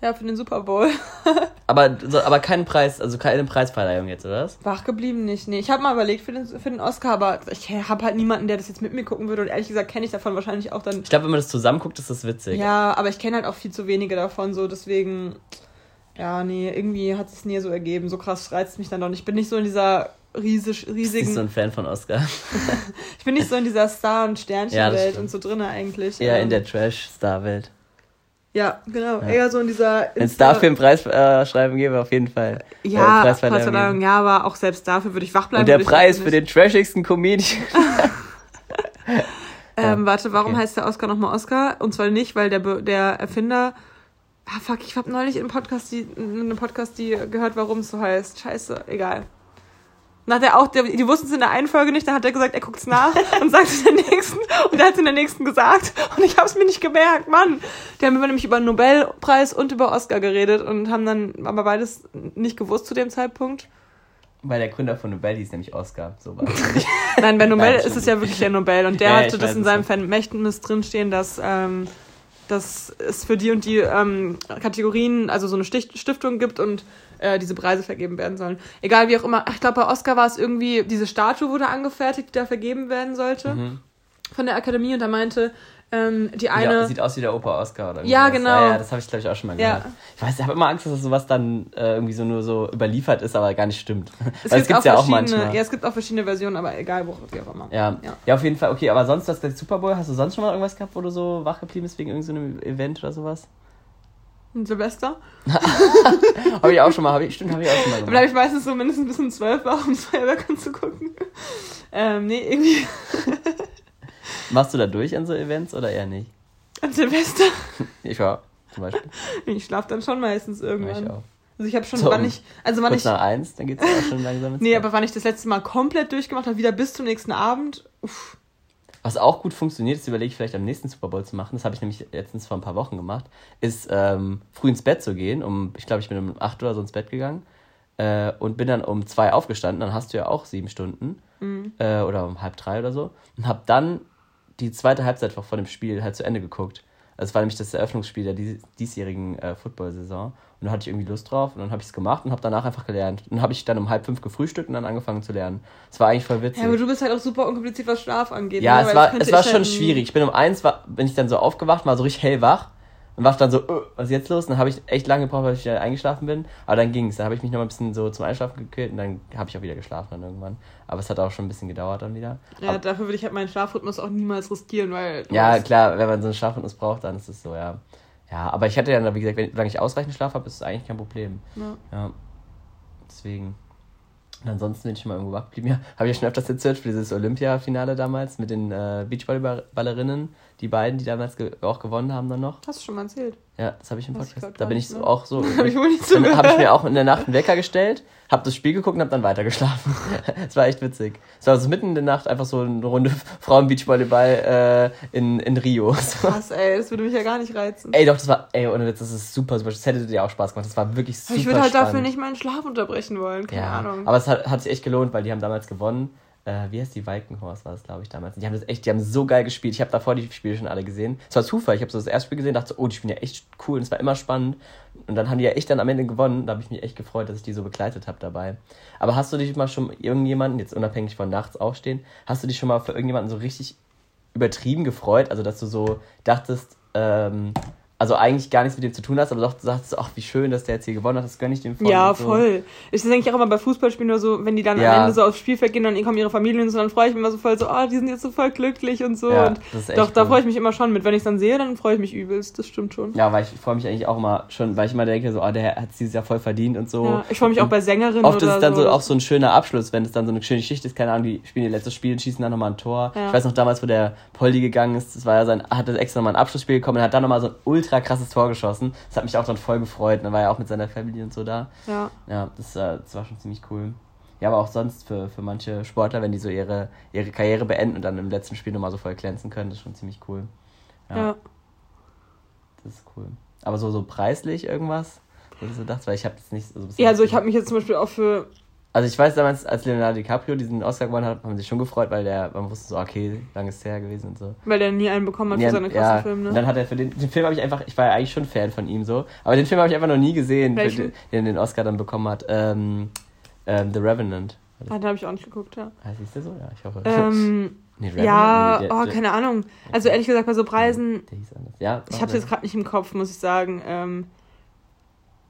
Ja, für den Super Bowl.
Aber, so, aber keinen Preis, also keine Preisverleihung jetzt, oder was?
Wach geblieben nicht. Nee, ich habe mal überlegt für den, für den Oscar, aber ich habe halt niemanden, der das jetzt mit mir gucken würde. Und ehrlich gesagt kenne ich davon wahrscheinlich auch dann.
Ich glaube, wenn man das zusammenguckt, ist das witzig.
Ja, aber ich kenne halt auch viel zu wenige davon, so deswegen. Ja, nee, irgendwie hat es nie so ergeben. So krass reizt mich dann doch nicht. Ich bin nicht so in dieser riesig, riesigen.
nicht so ein Fan von Oscar.
ich bin nicht so in dieser Star- und
Ja,
Sternchenwelt
stimmt.
und so drinne eigentlich.
In
Ähm,
der Trash-Star-Welt.
Ja, genau.
Ja.
Eher so in dieser.
Wenn es dafür einen Preis äh, schreiben gäbe, auf jeden Fall.
Ja,
äh,
Preisverleihung, ja, aber auch selbst dafür würde ich wach bleiben.
Und der Preis für den trashigsten Comedian.
Ähm, warte, warum
okay.
heißt der Oscar nochmal Oscar? Und zwar nicht, weil der, der Erfinder. Ah, fuck, ich habe neulich in einem Podcast, die, in einem Podcast die gehört, warum es so heißt. Scheiße, egal. Und hat er auch, die, die wussten es in der einen Folge nicht, dann hat er gesagt, er guckt's nach und sagt es in der nächsten. Und er hat es in der nächsten gesagt. Und ich habe es mir nicht gemerkt, Mann. Die haben immer nämlich über den Nobelpreis und über Oscar geredet und haben dann aber beides nicht gewusst zu dem Zeitpunkt.
Weil der Gründer von Nobel hieß nämlich Oscar. So war es nicht.
Nein, bei Nobel ist es ja wirklich der Nobel. Und der
Ja,
hatte das in
es
seinem. Vermächtnis drinstehen, dass, ähm, dass es für die und die ähm, Kategorien, also so eine Stich Stiftung gibt und äh, diese Preise vergeben werden sollen. Egal wie auch immer. Ich glaube, bei Oscar war es irgendwie, diese Statue wurde angefertigt, die da vergeben werden sollte
Mhm.
von der Akademie. Und da meinte ähm, die eine.
sieht aus wie der Opa Oscar oder
Ja, genau.
Ja, ja das habe ich, glaube ich, auch schon mal
Ja.
gehört. Ich weiß, ich habe immer Angst, dass sowas dann äh, irgendwie so nur so überliefert ist, aber gar nicht stimmt.
es
Weil es gibt's ja auch
verschiedene-
manchmal.
Ja, es gibt auch verschiedene Versionen, aber egal, wo, wie auch immer.
Ja.
Ja.
ja. auf jeden Fall. Okay, aber sonst, gesagt Super Bowl, hast du sonst schon mal irgendwas gehabt, wo du so wach geblieben bist wegen irgendeinem Event oder sowas?
Und Silvester?
Habe ich auch schon mal, hab ich, stimmt, habe ich auch schon mal
Da bleibe
gemacht.
ich meistens so mindestens bis um 12 wach, um Feuerwerk anzugucken. Ähm, nee, irgendwie
Machst du da durch an so Events oder eher nicht?
an Silvester.
Ich war zum Beispiel.
Ich schlafe dann schon meistens irgendwann.
ich auch.
Also ich habe schon,
So,
wann ich, also wann ich,
nach eins, dann geht's ja auch schon langsam
nee,
Bett.
aber wann ich das letzte Mal komplett durchgemacht habe, wieder bis zum nächsten Abend, uff,
Was auch gut funktioniert, das überlege ich vielleicht am nächsten Super Bowl zu machen, das habe ich nämlich letztens vor ein paar Wochen gemacht, ist ähm, früh ins Bett zu gehen. Um, ich glaube, ich bin um 8 oder so ins Bett gegangen äh, und bin dann um 2 aufgestanden. Dann hast du ja auch sieben Stunden äh, oder um halb drei oder so. Und habe dann die zweite Halbzeit vor dem Spiel halt zu Ende geguckt. Das war nämlich das Eröffnungsspiel der dies- diesjährigen äh, Football-Saison. Und da hatte ich irgendwie Lust drauf und dann habe ich es gemacht und habe danach einfach gelernt. Und habe ich dann um halb fünf gefrühstückt und dann angefangen zu lernen. Das war eigentlich voll witzig.
Ja, aber du bist halt auch super unkompliziert, was Schlaf angeht.
Ja,
ne?
es war,
das könnte
es war schon
halt
schwierig. Ich bin um eins, war, bin ich dann so aufgewacht, war so richtig hellwach und war dann so, äh, was ist jetzt los? Und dann habe ich echt lange gebraucht, weil ich wieder eingeschlafen bin. Aber dann ging es. Dann habe ich mich noch mal ein bisschen so zum Einschlafen gekillt und dann habe ich auch wieder geschlafen dann irgendwann. Aber es hat auch schon ein bisschen gedauert dann wieder.
Ja,
Aber,
dafür würde ich halt meinen Schlafrhythmus auch niemals riskieren, weil.
ja, klar, wenn man so einen Schlafrhythmus braucht, dann ist es so, ja. Ja, aber ich hatte ja, wie gesagt, wenn, solange ich ausreichend Schlaf habe, ist es eigentlich kein Problem.
Ja.
Ja. Deswegen. Und ansonsten bin ich schon mal irgendwo wach geblieben. Ja, habe ich ja schon öfters erzählt für dieses Olympia-Finale damals mit den äh, Beachvolleyballerinnen. Die beiden, die damals ge auch gewonnen haben dann noch.
Hast du schon mal erzählt?
Ja, das habe ich im
ich
Podcast.
grad
Da bin ich so
mehr.
auch so.
Hab ich wohl nicht
Dann habe ich mir auch in der Nacht einen Wecker gestellt, habe das Spiel geguckt und habe dann weitergeschlafen. Es war echt witzig. Es war so mitten in der Nacht einfach so eine Runde Frauen-Beachvolleyball äh, in, in Rio. So.
Krass, ey, das würde mich ja gar nicht reizen.
Ey, doch, das war, ey, ohne Witz, das ist super, super. Das hätte dir auch Spaß gemacht. Das war wirklich super
Aber ich würde halt
spannend.
dafür nicht meinen Schlaf unterbrechen wollen, keine
Ja,
Ahnung.
aber es hat, hat sich echt gelohnt, weil die haben damals gewonnen. Äh, wie heißt die Walkenhorst war das, glaube ich, damals. Die haben das echt, die haben so geil gespielt. Ich habe davor die Spiele schon alle gesehen. Es war Zufall. Ich habe so das erste Spiel gesehen, dachte so, oh, die spielen ja echt cool. Und es war immer spannend. Und dann haben die ja echt dann am Ende gewonnen. Da habe ich mich echt gefreut, dass ich die so begleitet habe dabei. Aber hast du dich mal schon irgendjemanden, jetzt unabhängig von nachts aufstehen, hast du dich schon mal für irgendjemanden so richtig übertrieben gefreut? Also, dass du so dachtest, ähm, also eigentlich gar nichts mit dem zu tun hast, aber doch du sagst, ach, wie schön, dass der jetzt hier gewonnen hat, das gönne ich dem voll.
Ja,
und so.
voll. Ich denke ich auch immer bei Fußballspielen nur so, wenn die dann
Ja.
am Ende so aufs Spielfeld gehen und dann kommen ihre Familien und so, dann freue ich mich immer so voll so, oh, die sind jetzt so voll glücklich und so.
Ja,
und
das ist echt
doch, da
cool.
freue ich mich immer schon mit. Wenn ich es dann sehe, dann freue ich mich übelst. Das stimmt schon.
Ja, weil ich freue mich eigentlich auch immer schon, weil ich immer denke, so, oh, der hat es dieses Jahr voll verdient und so.
Ja, ich freue mich auch bei Sängerinnen
Oft ist
oder
es dann so.
so.
auch so ein schöner Abschluss, wenn es dann so eine schöne Geschichte ist, keine Ahnung, die spielen ihr letztes Spiel und schießen dann nochmal ein Tor. Ich weiß noch damals, wo der Poldi gegangen ist, das war ja sein, hat er extra nochmal ein Abschlussspiel bekommen und hat dann nochmal so ein ultra krasses Tor geschossen. Das hat mich auch dann voll gefreut. Dann war er auch mit seiner Familie und so da.
Ja.
Ja, das, äh, das war schon ziemlich cool. Ja, aber auch sonst für, für manche Sportler, wenn die so ihre, ihre Karriere beenden und dann im letzten Spiel nochmal so voll glänzen können, das ist schon ziemlich cool.
ja.
Das ist cool. Aber so, so preislich irgendwas? Du so dachtest, weil ich habe das nicht so
Ja, also ich habe mich jetzt zum Beispiel auch für.
Also ich weiß damals, als Leonardo DiCaprio diesen Oscar gewonnen hat, haben sie sich schon gefreut, weil der, man wusste so, okay, lang ist her gewesen und so.
Weil der nie einen bekommen hat
Ja,
für seine
ja,
krassen Filme,
Und
ne?
dann hat er für den, den Film habe ich einfach, ich war ja eigentlich schon Fan von ihm so, aber den Film habe ich einfach noch nie gesehen, den, den den Oscar dann bekommen hat. Ähm, ähm, The Revenant.
Ah, den habe ich auch nicht geguckt, ja.
Heißt hieß der so? Ja, ich hoffe.
Ähm,
nee, Revenant?
ja,
Nee, der-
oh,
der-
keine Ahnung. Also ehrlich gesagt, bei so Preisen,
Der hieß anders. Ja,
ich habe es jetzt gerade nicht im Kopf, muss ich sagen. Ähm,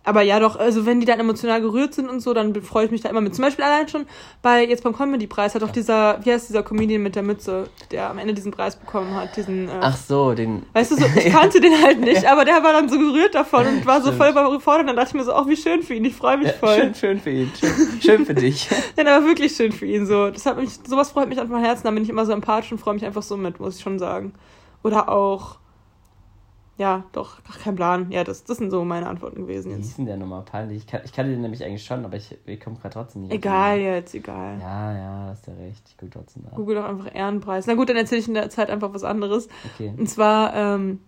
aber ja, doch, also wenn die dann emotional gerührt sind und so, dann freue ich mich da immer mit. Zum Beispiel allein schon bei, jetzt beim Comedy-Preis hat auch dieser, wie heißt dieser Comedian mit der Mütze, der am Ende diesen Preis bekommen hat, diesen, äh,
Ach so, den.
weißt du, so, ich kannte den halt nicht, aber der war dann so gerührt davon und war so
Stimmt.
voll überfordert und dann dachte ich mir so, oh, wie schön für ihn, ich freue mich
Ja,
voll.
schön, schön für ihn. Schön, schön für dich.
Ja, der war wirklich schön für ihn, so. Das hat mich, sowas freut mich einfach von Herzen, da bin ich immer so empathisch und freue mich einfach so mit, muss ich schon sagen. Oder auch, ja, doch, ach, kein Plan. Ja, das, das sind so meine Antworten gewesen
Wie
jetzt.
hieß denn der nochmal? Peinlich. Ich, kann, ich kannte den nämlich eigentlich schon, aber ich, ich komme gerade trotzdem nicht.
Egal jetzt, egal.
Ja, ja, hast ja recht. Ich gucke trotzdem nach.
Google doch einfach Ehrenpreis. Na gut, dann erzähle ich in der Zeit einfach was anderes.
Okay,
Und zwar, ähm,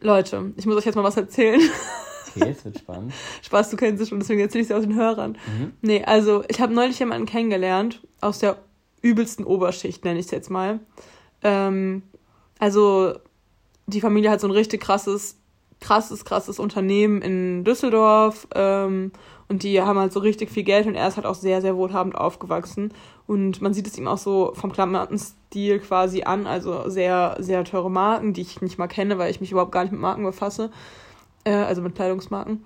Leute, ich muss euch jetzt mal was erzählen.
okay, es wird spannend.
Spaß, du kennst es schon, deswegen erzähle ich es aus den Hörern.
Mhm.
Nee, also ich habe neulich jemanden kennengelernt aus der übelsten Oberschicht, nenne ich es jetzt mal. Ähm, also die Familie hat so ein richtig krasses, krasses, krasses Unternehmen in Düsseldorf ähm, und die haben halt so richtig viel Geld und er ist halt auch sehr, sehr wohlhabend aufgewachsen und man sieht es ihm auch so vom Klamottenstil quasi an, also sehr, sehr teure Marken, die ich nicht mal kenne, weil ich mich überhaupt gar nicht mit Marken befasse, äh, also mit Kleidungsmarken.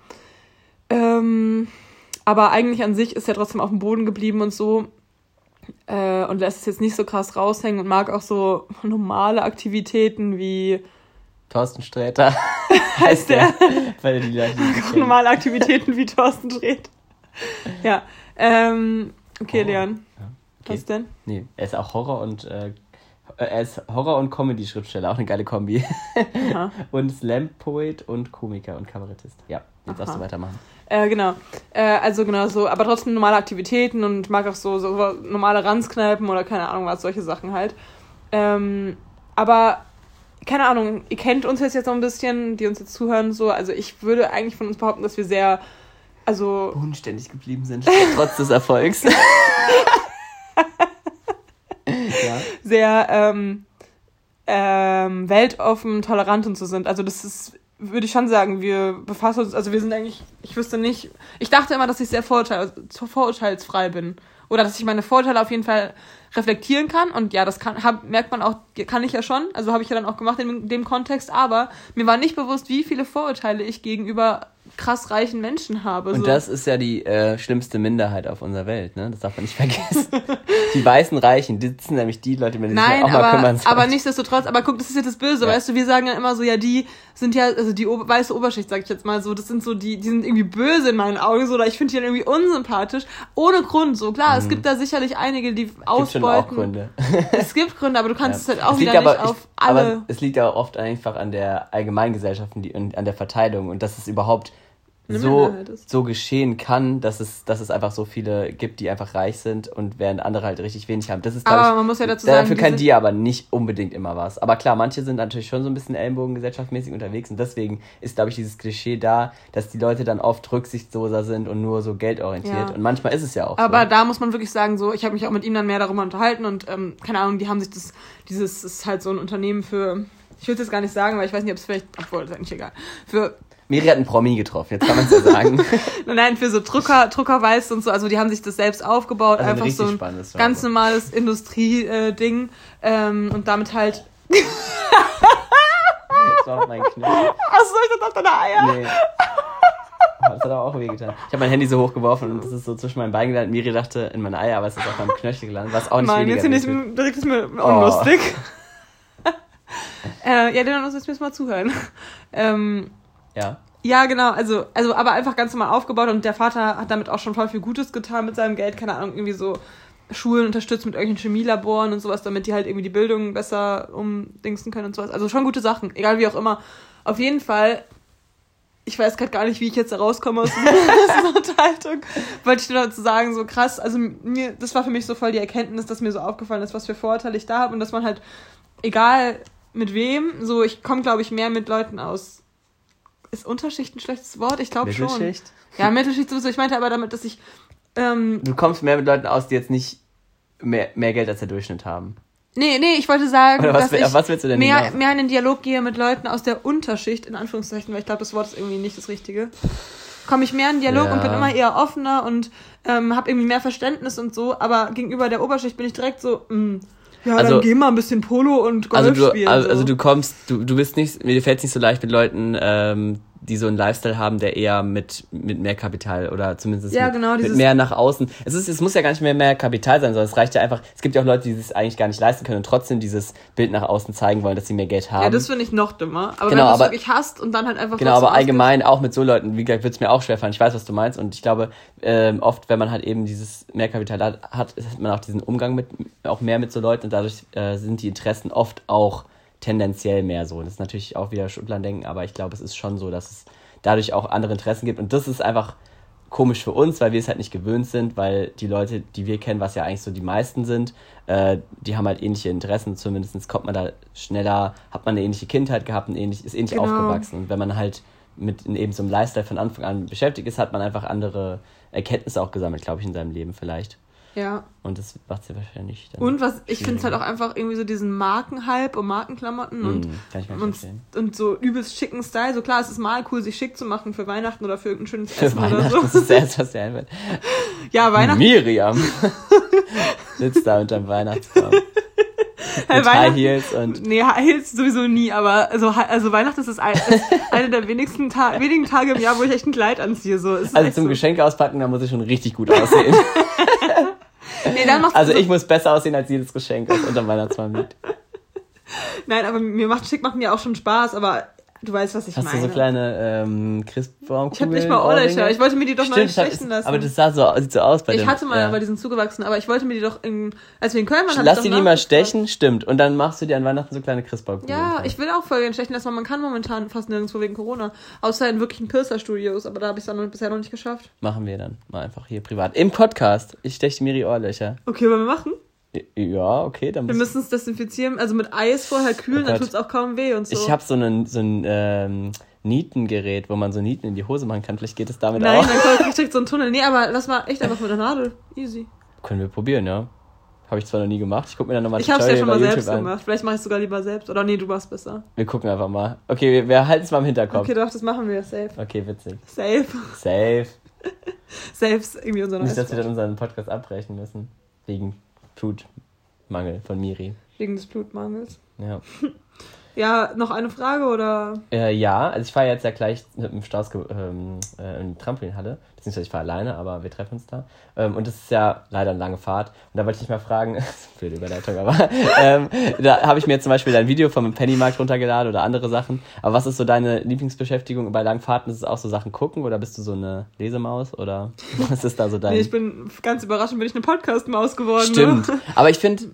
Ähm, aber eigentlich an sich ist er trotzdem auf dem Boden geblieben und so. Äh, und lässt es jetzt nicht so krass raushängen und mag auch so normale Aktivitäten wie
Thorsten Sträter
heißt der
Weil die Leute
normale Aktivitäten wie Thorsten dreht. Ja. Ähm, okay,
Oh,
Leon.
ja, okay.
Was denn?
Nee, er ist auch Horror und äh, er ist Horror- und Comedy-Schriftsteller, auch eine geile Kombi.
Aha.
und Slam-Poet und Komiker und Kabarettist. Ja, jetzt darfst du
Aha.
weitermachen.
Äh, genau. Äh, also genau so, aber trotzdem normale Aktivitäten und mag auch so, so normale Ranzkneipen oder keine Ahnung was, solche Sachen halt. Ähm, aber keine Ahnung, ihr kennt uns jetzt jetzt noch ein bisschen, die uns jetzt zuhören, so. Also ich würde eigentlich von uns behaupten, dass wir sehr, also
Unständig geblieben sind, trotz des Erfolgs. ja.
sehr ähm, ähm, weltoffen, tolerant und so sind. Also das ist, würde ich schon sagen, wir befassen uns, also wir sind eigentlich, ich wüsste nicht, ich dachte immer, dass ich sehr vorurteil, vorurteilsfrei bin. Oder dass ich meine Vorurteile auf jeden Fall reflektieren kann. Und ja, das kann, hab, merkt man auch, kann ich ja schon. Also habe ich ja dann auch gemacht in dem Kontext. Aber mir war nicht bewusst, wie viele Vorurteile ich gegenüber krass reichen Menschen habe.
Und
so.
das ist ja die äh, schlimmste Minderheit auf unserer Welt, ne? Das darf man nicht vergessen. die weißen Reichen, die sind nämlich die Leute, die sich
Nein,
auch mal
aber,
kümmern sollten.
aber nichtsdestotrotz, aber guck, das ist ja das Böse,
Ja.
weißt du, wir sagen ja immer so, ja, die sind ja, also die Ober weiße Oberschicht, sag ich jetzt mal so, das sind so, die, die sind irgendwie böse in meinen Augen, so, oder ich finde die dann irgendwie unsympathisch, ohne Grund, so, klar, es gibt da sicherlich einige, die
Mhm. Gibt schon auch
ausbeuten.
Gründe.
Es gibt Gründe, aber du kannst
Ja.
es halt auch
Es
wieder nicht
aber- ich-
auf alle.
Aber es liegt aber oft einfach an der Allgemeingesellschaft und an der Verteilung und dass es überhaupt so, so geschehen kann, dass es, dass es einfach so viele gibt, die einfach reich sind und während andere halt richtig wenig haben. Das ist,
Aber
ich,
man muss ja dazu sagen,
dafür kann die aber nicht unbedingt immer was. Aber klar, manche sind natürlich schon so ein bisschen ellenbogengesellschaftmäßig unterwegs und deswegen ist, glaube ich, dieses Klischee da, dass die Leute dann oft rücksichtsloser sind und nur so geldorientiert.
Ja.
Und manchmal ist es ja auch
Aber
so.
da muss man wirklich sagen, so, ich habe mich auch mit ihm dann mehr darüber unterhalten und ähm, keine Ahnung, die haben sich das, dieses ist halt so ein Unternehmen für, ich will es jetzt gar nicht sagen, weil ich weiß nicht, ob es vielleicht, obwohl, ist eigentlich egal, für
Miri hat einen Promi getroffen, jetzt kann man es ja sagen.
Nein, für so Drucker, Druckerweiß und so, also die haben sich das selbst aufgebaut,
Also ein
einfach so ein
spannendes Job.
ganz normales Industrie-Ding ähm, und damit halt.
Das war meinen Knöchel.
Achso, ich dachte auf deine Eier.
Nee. Das hat aber auch wehgetan. Ich habe mein Handy so hochgeworfen und das ist so zwischen meinen Beinen gelandet. Miri dachte in mein Eier, aber es ist auf meinem Knöchel gelandet, was auch nicht
Mann,
weniger
jetzt finde ich direkt ist mir
Oh.
unlustig. äh, ja, dann muss jetzt müssen wir mal zuhören. Ähm,
Ja.
ja, genau, also, also aber einfach ganz normal aufgebaut und der Vater hat damit auch schon voll viel Gutes getan mit seinem Geld, keine Ahnung, irgendwie so Schulen unterstützt mit irgendwelchen Chemielaboren und sowas, damit die halt irgendwie die Bildung besser umdingsen können und sowas. Also schon gute Sachen, egal wie auch immer. Auf jeden Fall, ich weiß gerade gar nicht, wie ich jetzt da rauskomme aus dieser Unterhaltung, wollte ich nur dazu sagen, so krass, also mir, das war für mich so voll die Erkenntnis, dass mir so aufgefallen ist, was für Vorurteile ich da habe und dass man halt, egal mit wem, so ich komme, glaube ich, mehr mit Leuten aus. Ist Unterschicht ein schlechtes Wort? Ich glaube schon.
Mittelschicht.
Ja, Mittelschicht sowieso. Ich meinte aber damit, dass ich ähm,
Du kommst mehr mit Leuten aus, die jetzt nicht mehr, mehr Geld als der Durchschnitt haben.
Nee, nee, ich wollte sagen,
Oder was
dass ich
was willst du denn
mehr,
hinaus?
mehr in den Dialog gehe mit Leuten aus der Unterschicht, in Anführungszeichen, weil ich glaube, das Wort ist irgendwie nicht das Richtige. Komme ich mehr in den Dialog
Ja.
und bin immer eher offener und ähm, habe irgendwie mehr Verständnis und so, aber gegenüber der Oberschicht bin ich direkt so, mh, ja,
Also-
dann geh mal ein bisschen Polo und Golf
Also du,
spielen.
also,
so.
also du kommst, du, du bist nicht, mir fällt es nicht so leicht mit Leuten, ähm, die so einen Lifestyle haben, der eher mit, mit mehr Kapital oder zumindest
Ja,
mit,
genau,
mit mehr nach außen. Es, ist, es muss ja gar nicht mehr mehr Kapital sein, sondern es reicht ja einfach, es gibt ja auch Leute, die es eigentlich gar nicht leisten können und trotzdem dieses Bild nach außen zeigen wollen, dass sie mehr Geld haben.
ja, das finde ich noch dümmer. Aber
Genau,
wenn du es wirklich hast und dann halt einfach
Genau, aber allgemein auch mit so Leuten, wie gesagt, wird es mir auch schwerfallen. Ich weiß, was du meinst. Und ich glaube, ähm, oft, wenn man halt eben dieses Mehrkapital hat, hat hat man auch diesen Umgang mit, auch mehr mit so Leuten und dadurch äh, sind die Interessen oft auch tendenziell mehr so. Das ist natürlich auch wieder Schubladendenken, aber ich glaube, es ist schon so, dass es dadurch auch andere Interessen gibt. Und das ist einfach komisch für uns, weil wir es halt nicht gewöhnt sind, weil die Leute, die wir kennen, was ja eigentlich so die meisten sind, äh, die haben halt ähnliche Interessen, zumindest kommt man da schneller, hat man eine ähnliche Kindheit gehabt und ähnlich, ist ähnlich
Genau.
aufgewachsen. Und wenn man halt mit eben so einem Lifestyle von Anfang an beschäftigt ist, hat man einfach andere Erkenntnisse auch gesammelt, glaube ich, in seinem Leben vielleicht.
Ja.
Und das macht sie wahrscheinlich dann.
Und was, ich finde es halt auch einfach irgendwie so diesen Markenhype und Markenklamotten und,
Mm,
und, und so übelst schicken Style. So klar, es ist mal cool, sich schick zu machen für Weihnachten oder für irgendein schönes
Für
Essen oder
Weihnachten
so.
das ist das erste, was dir einfällt.
Ja, Weihnachten.
Miriam sitzt da unterm Weihnachtsbaum. Mit High Heels und
Nee, Heils sowieso nie, aber also, also Weihnachten ist, das ein, ist eine der wenigsten Ta wenigen Tage im Jahr, wo ich echt ein Kleid anziehe. So.
Also zum
so.
Geschenk auspacken, da muss ich schon richtig gut aussehen.
Nee, dann macht's
Also
so,
ich muss besser aussehen als jedes Geschenk, was unterm Weihnachtsbaum liegt.
Nein, aber mir macht Schick macht mir auch schon Spaß, aber du weißt, was ich
Hast
meine.
du so kleine ähm, Christbaumkugeln?
ich habe nicht mal Ohrlöcher. Ich wollte mir die doch mal
Stimmt, hab-
stechen lassen.
aber das sah so, sieht so aus bei
ich
dem,
hatte mal,
ja.
aber die sind zugewachsen, aber ich wollte mir die doch in, als wir in Köln waren,
Lass die nie mal stechen, stimmt. Und dann machst du dir an Weihnachten so kleine Christbaumkugeln.
Ja,
dran.
ich will auch voll gerne stechen lassen, weil man kann momentan fast nirgendwo wegen Corona. Außer in wirklichen Piercer-Studios, aber da habe ich es dann bisher noch nicht geschafft.
Machen wir dann mal einfach hier privat. Im Podcast. Ich steche Miri Ohrlöcher.
Okay, wollen wir machen?
Ja, okay, dann
Wir müssen es desinfizieren, also mit Eis vorher kühlen,
Oh
dann tut es auch kaum weh und so.
Ich habe so einen so ein ähm, Nietengerät, wo man so Nieten in die Hose machen kann. Vielleicht geht es damit
Nein,
auch.
dann kommt ich direkt so einen Tunnel. Nee, aber lass mal echt einfach mit der Nadel. Easy.
Können wir probieren, ja. Habe ich zwar noch nie gemacht. Ich gucke mir dann nochmal
Ich hab's ja schon mal
bei
selbst
an.
gemacht. Vielleicht mache ich sogar lieber selbst. Oder nee, du machst besser.
Wir gucken einfach mal. Okay, wir, wir halten es mal im Hinterkopf.
Okay,
Okay,
doch, das machen wir. Safe.
witzig.
Safe.
Safe.
Safe ist irgendwie unser
Nicht, dass wir dann unseren Podcast abbrechen müssen. Wegen Blutmangel von Miri.
Wegen des Blutmangels.
Ja.
Ja, noch eine Frage oder?
Äh, ja, also ich fahre jetzt ja gleich mit dem Staus ähm, äh, in die Trampolinhalle. Beziehungsweise ich fahre alleine, aber wir treffen uns da. Ähm, und das ist ja leider eine lange Fahrt. Und da wollte ich dich mal fragen, blöde Überleitung, aber ähm, da habe ich mir zum Beispiel dein Video vom Pennymarkt runtergeladen oder andere Sachen. Aber was ist so deine Lieblingsbeschäftigung bei langen Fahrten? Ist es auch so Sachen gucken oder bist du so eine Lesemaus oder was ist da so dein...
Nee, ich bin ganz überrascht, bin ich eine Podcast-Maus geworden.
Stimmt.
Ne?
Aber ich finde,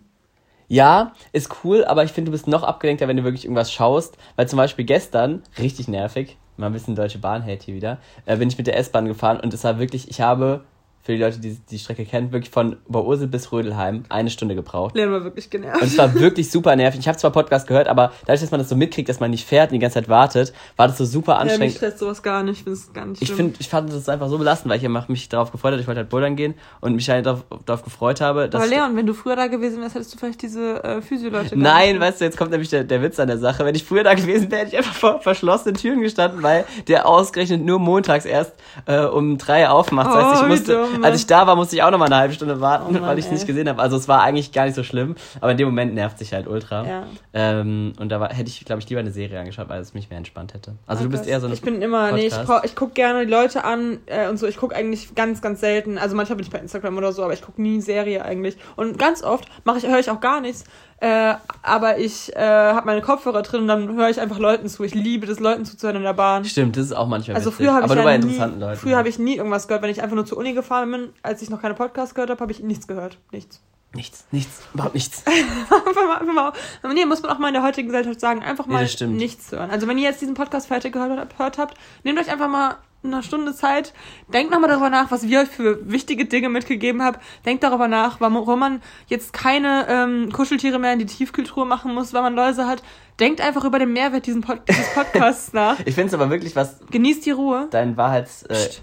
ja, ist cool, aber ich finde, du bist noch abgelenkter, wenn du wirklich irgendwas schaust. Weil zum Beispiel gestern, richtig nervig, mal ein bisschen Deutsche Bahn-Hate hier wieder, äh, bin ich mit der S-Bahn gefahren und es war wirklich, ich habe, für die Leute, die die Strecke kennen, wirklich von Oberursel bis Rödelheim eine Stunde gebraucht.
Leon war wirklich genervt.
Und es war wirklich super nervig. Ich habe zwar Podcast gehört, aber dadurch, dass man das so mitkriegt, dass man nicht fährt und die ganze Zeit wartet, war das so super
Ja, mich
anstrengend.
stresst sowas gar nicht. Ich finde es gar nicht
Ich, find, ich fand das einfach so belastend, weil ich mich darauf gefreut habe, ich wollte halt bouldern gehen und mich halt darauf, darauf gefreut habe, dass
Aber Leon, wenn du früher da gewesen wärst, hättest du vielleicht diese äh, Physio-Leute
Nein,
nicht.
weißt du, jetzt kommt nämlich der, der Witz an der Sache. Wenn ich früher da gewesen wäre, hätte ich einfach vor verschlossenen Türen gestanden, weil der ausgerechnet nur montags erst äh, um drei aufmacht. Das heißt,
Oh,
ich musste,
dumm,
als ich da war, musste ich auch noch mal eine halbe Stunde warten,
Oh Mann,
weil ich es nicht gesehen habe. Also es war eigentlich gar nicht so schlimm, aber in dem Moment nervt sich halt ultra.
Ja.
Ähm, und da war, hätte ich, glaube ich, lieber eine Serie angeschaut, weil es mich mehr entspannt hätte. Also du bist eher so eine
Ich bin immer, nee, ich,
Podcast.
brauch- ich gucke gerne die Leute an äh, und so. Ich gucke eigentlich ganz, ganz selten. Also manchmal bin ich bei Instagram oder so, aber ich gucke nie Serie eigentlich. Und ganz oft mache ich, höre ich auch gar nichts. Äh, aber ich äh, habe meine Kopfhörer drin und dann höre ich einfach Leuten zu. Ich liebe das, Leuten zuzuhören in der Bahn.
Stimmt, das ist auch manchmal
Also
witzig.
früher habe ich
Aber nur bei
nie,
interessanten Leuten.
früher habe ich nie irgendwas gehört, wenn ich einfach nur zur Uni gefahren bin, als ich noch keine Podcasts gehört habe, habe ich nichts gehört, nichts.
nichts, nichts, überhaupt nichts.
einfach mal, mal, aber nee, muss man auch mal in der heutigen Gesellschaft sagen, einfach
Nee,
mal
stimmt.
nichts hören. Also wenn ihr jetzt diesen Podcast fertig gehört, habt- gehört habt, nehmt euch einfach mal eine Stunde Zeit, denkt nochmal darüber nach, was wir euch für wichtige Dinge mitgegeben haben. Denkt darüber nach, warum man jetzt keine ähm, Kuscheltiere mehr in die Tiefkühltruhe machen muss, weil man Läuse hat. Denkt einfach über den Mehrwert diesen Pod dieses Podcasts nach.
Ich finde es aber wirklich, was
Genießt die Ruhe.
dein Wahrheits... Äh,
Psst.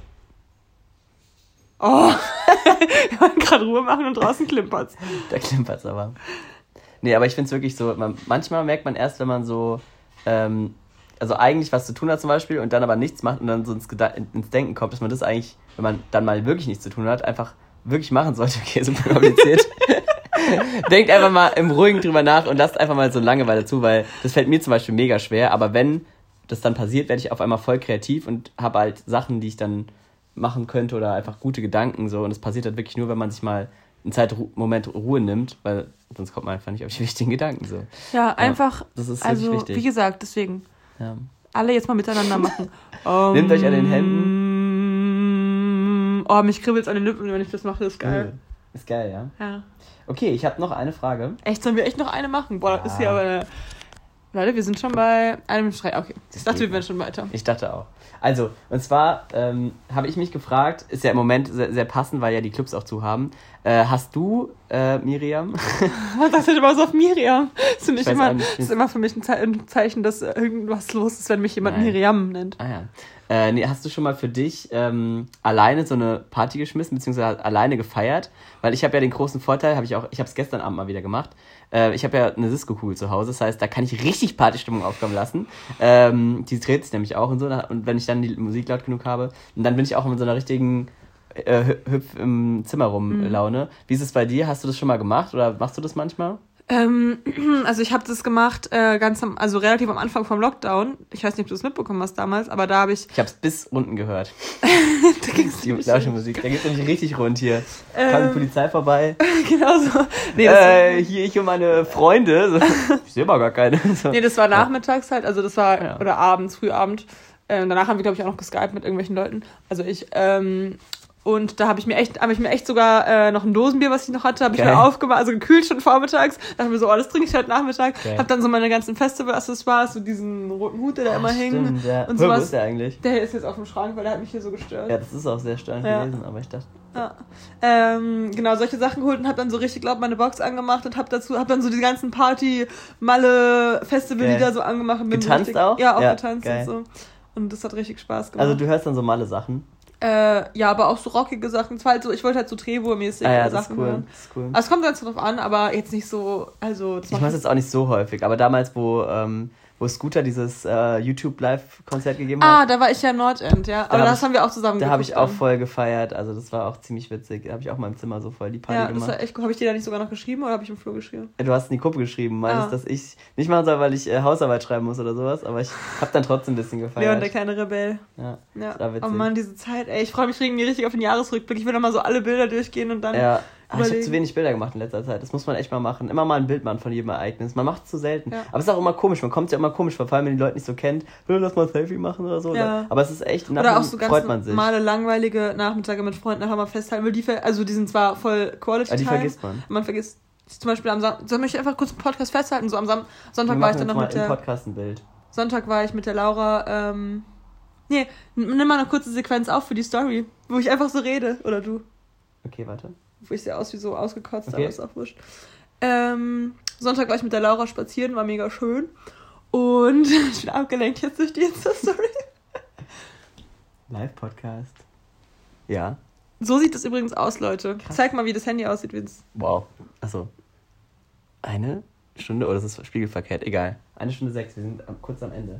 Oh, wir wollen gerade Ruhe machen und draußen klimpert's.
Da klimpert's aber. Nee, aber ich finde es wirklich so, man, manchmal merkt man erst, wenn man so, ähm, also eigentlich was zu tun hat zum Beispiel und dann aber nichts macht und dann so ins, ins Denken kommt, dass man das eigentlich, wenn man dann mal wirklich nichts zu tun hat, einfach wirklich machen sollte. Okay, super kompliziert. Denkt einfach mal im Ruhigen drüber nach und lasst einfach mal so Langeweile zu, weil das fällt mir zum Beispiel mega schwer, aber wenn das dann passiert, werde ich auf einmal voll kreativ und habe halt Sachen, die ich dann machen könnte oder einfach gute Gedanken so und es passiert halt wirklich nur, wenn man sich mal einen Zeitmoment Ruhe nimmt, weil sonst kommt man einfach nicht auf die wichtigen Gedanken so.
Ja, einfach,
das ist
also
wichtig.
wie gesagt, deswegen
Ja.
alle jetzt mal miteinander machen.
Nehmt euch an den
Händen. Oh, mich kribbelt's an den Lippen, wenn ich das mache, das ist geil.
Ist geil, ja.
Ja.
Okay, ich habe noch eine Frage.
Echt, sollen wir echt noch eine machen? Boah, das ist
Ja.
hier aber eine. Leute, wir sind schon bei einem Streit. Okay, ich dachte, wir wären schon weiter.
Ich dachte auch. Also, und zwar ähm, habe ich mich gefragt, ist ja im Moment sehr, sehr passend, weil ja die Clubs auch zu haben. Äh, hast du, äh, Miriam,
Ich dachte immer so auf Miriam. Das ist,
Ich
immer, das ist immer für mich ein, Ze ein Zeichen, dass irgendwas los ist, wenn mich jemand
Nein.
Miriam nennt.
Ah ja. Äh, nee, hast du schon mal für dich ähm, alleine so eine Party geschmissen, beziehungsweise alleine gefeiert? Weil ich habe ja den großen Vorteil, habe ich auch, ich habe es gestern Abend mal wieder gemacht. Äh, ich habe ja eine Disco-Kugel zu Hause, das heißt, da kann ich richtig Partystimmung aufkommen lassen. Ähm, die dreht sich nämlich auch und so. Und wenn ich dann die Musik laut genug habe, und dann bin ich auch in so einer richtigen äh, Hü- Hüpf im Zimmer rum
Mhm.
Laune. Wie ist es bei dir? Hast du das schon mal gemacht oder machst du das manchmal?
Ähm, also ich habe das gemacht, äh, ganz am, also relativ am Anfang vom Lockdown. Ich weiß nicht, ob du es mitbekommen hast damals, aber da habe ich.
Ich habe es bis unten gehört.
da ging's
Die laute Musik. Da geht nämlich richtig rund hier.
Ähm.
Kam die Polizei vorbei.
genau so. Nee,
äh, hier ich und meine Freunde. So, ich sehe mal gar keine. So.
nee, das war nachmittags halt, also das war,
Ja.
oder abends, frühabend. Ähm, danach haben wir, glaube ich, auch noch geskypt mit irgendwelchen Leuten. Also ich, ähm, und da habe ich mir echt, habe ich mir echt sogar äh, noch ein Dosenbier, was ich noch hatte, habe ich mir aufgemacht, also gekühlt schon vormittags. Dachte mir so, oh, das trinke ich heute Nachmittag.
Geil.
Hab dann so meine ganzen Festival-Accessoires, so diesen roten Hut, der da immer hing.
Ja.
Und
Wo
sowas.
ist der eigentlich?
Der ist jetzt auf dem Schrank, weil der hat mich hier so gestört.
Ja, das ist auch sehr störend
Ja.
gewesen, aber ich dachte.
Ja. Ähm, genau, solche Sachen geholt und hab dann so richtig laut meine Box angemacht und hab dazu, hab dann so die ganzen Party, Malle, Festivallieder so angemacht. Und bin
Getanzt
richtig,
auch?
Ja, auch
Ja,
getanzt
geil.
und so. Und das hat richtig Spaß gemacht.
Also du hörst dann so male Sachen.
Äh, ja, aber auch so rockige Sachen. Es war halt so, ich wollte halt so Trevor-mäßig
Ah ja, das ist
Sachen
cool.
hören.
Das ist cool.
Also es kommt ganz drauf an, aber jetzt nicht so, also das
Ich mache jetzt auch nicht so häufig, aber damals, wo, ähm, wo Scooter dieses äh, YouTube Live-Konzert gegeben
Ah,
hat,
da war ich ja Nordend, ja. Aber das
ich-
haben wir auch zusammen
da habe ich auch voll gefeiert. Also das war auch ziemlich witzig. Da habe ich auch in meinem Zimmer so voll die Party
Ja,
gemacht.
Habe ich dir da nicht sogar noch geschrieben oder habe ich im Flur geschrieben?
Du hast in die Gruppe geschrieben, meinst,
Ah.
dass ich nicht machen soll, weil ich äh, Hausarbeit schreiben muss oder sowas, aber ich habe dann trotzdem ein bisschen
Leon,
gefeiert.
der kleine Rebell.
ja.
Ja.
Das war witzig.
Oh Mann, diese Zeit, ey. Ich freue mich irgendwie richtig auf den Jahresrückblick. Ich will noch mal so alle Bilder durchgehen und dann.
Ja, Ah, ich habe zu wenig Bilder gemacht in letzter Zeit. Das muss man echt mal machen. Immer mal ein Bild machen von jedem Ereignis. Man macht es zu selten.
Ja.
Aber es ist auch immer komisch. Man kommt auch immer komisch vor, vor allem wenn die Leute nicht so kennt. Lass mal ein Selfie machen oder so.
Ja.
Aber es ist echt,
Oder auch so ganz
freut man sich.
normale, langweilige Nachmittage mit Freunden nachher mal festhalten. Weil die, also die sind zwar voll Quality
Aber die
Time,
vergisst man.
Man vergisst zum Beispiel am Sonntag. Soll ich einfach kurz einen Podcast festhalten? So am Sam Sonntag war ich dann noch
mal
mit
im
der.
Podcast ein Bild.
Sonntag war ich mit der Laura. Ähm, nee, nimm mal eine kurze Sequenz auf für die Story, wo ich einfach so rede. Oder du.
Okay, warte.
Wo ich sehe aus wie so ausgekotzt,
Okay.
aber ist auch wurscht. Ähm, Sonntag war ich mit der Laura spazieren, war mega schön. Und ich bin abgelenkt jetzt durch die Insta-Story.
Live-Podcast. Ja.
So sieht es übrigens aus, Leute. Zeig mal, wie das Handy aussieht. Wie's
Wow. Achso. Eine Stunde? Oh, das ist spiegelverkehrt. Egal. Eine Stunde sechs. Wir sind kurz am Ende.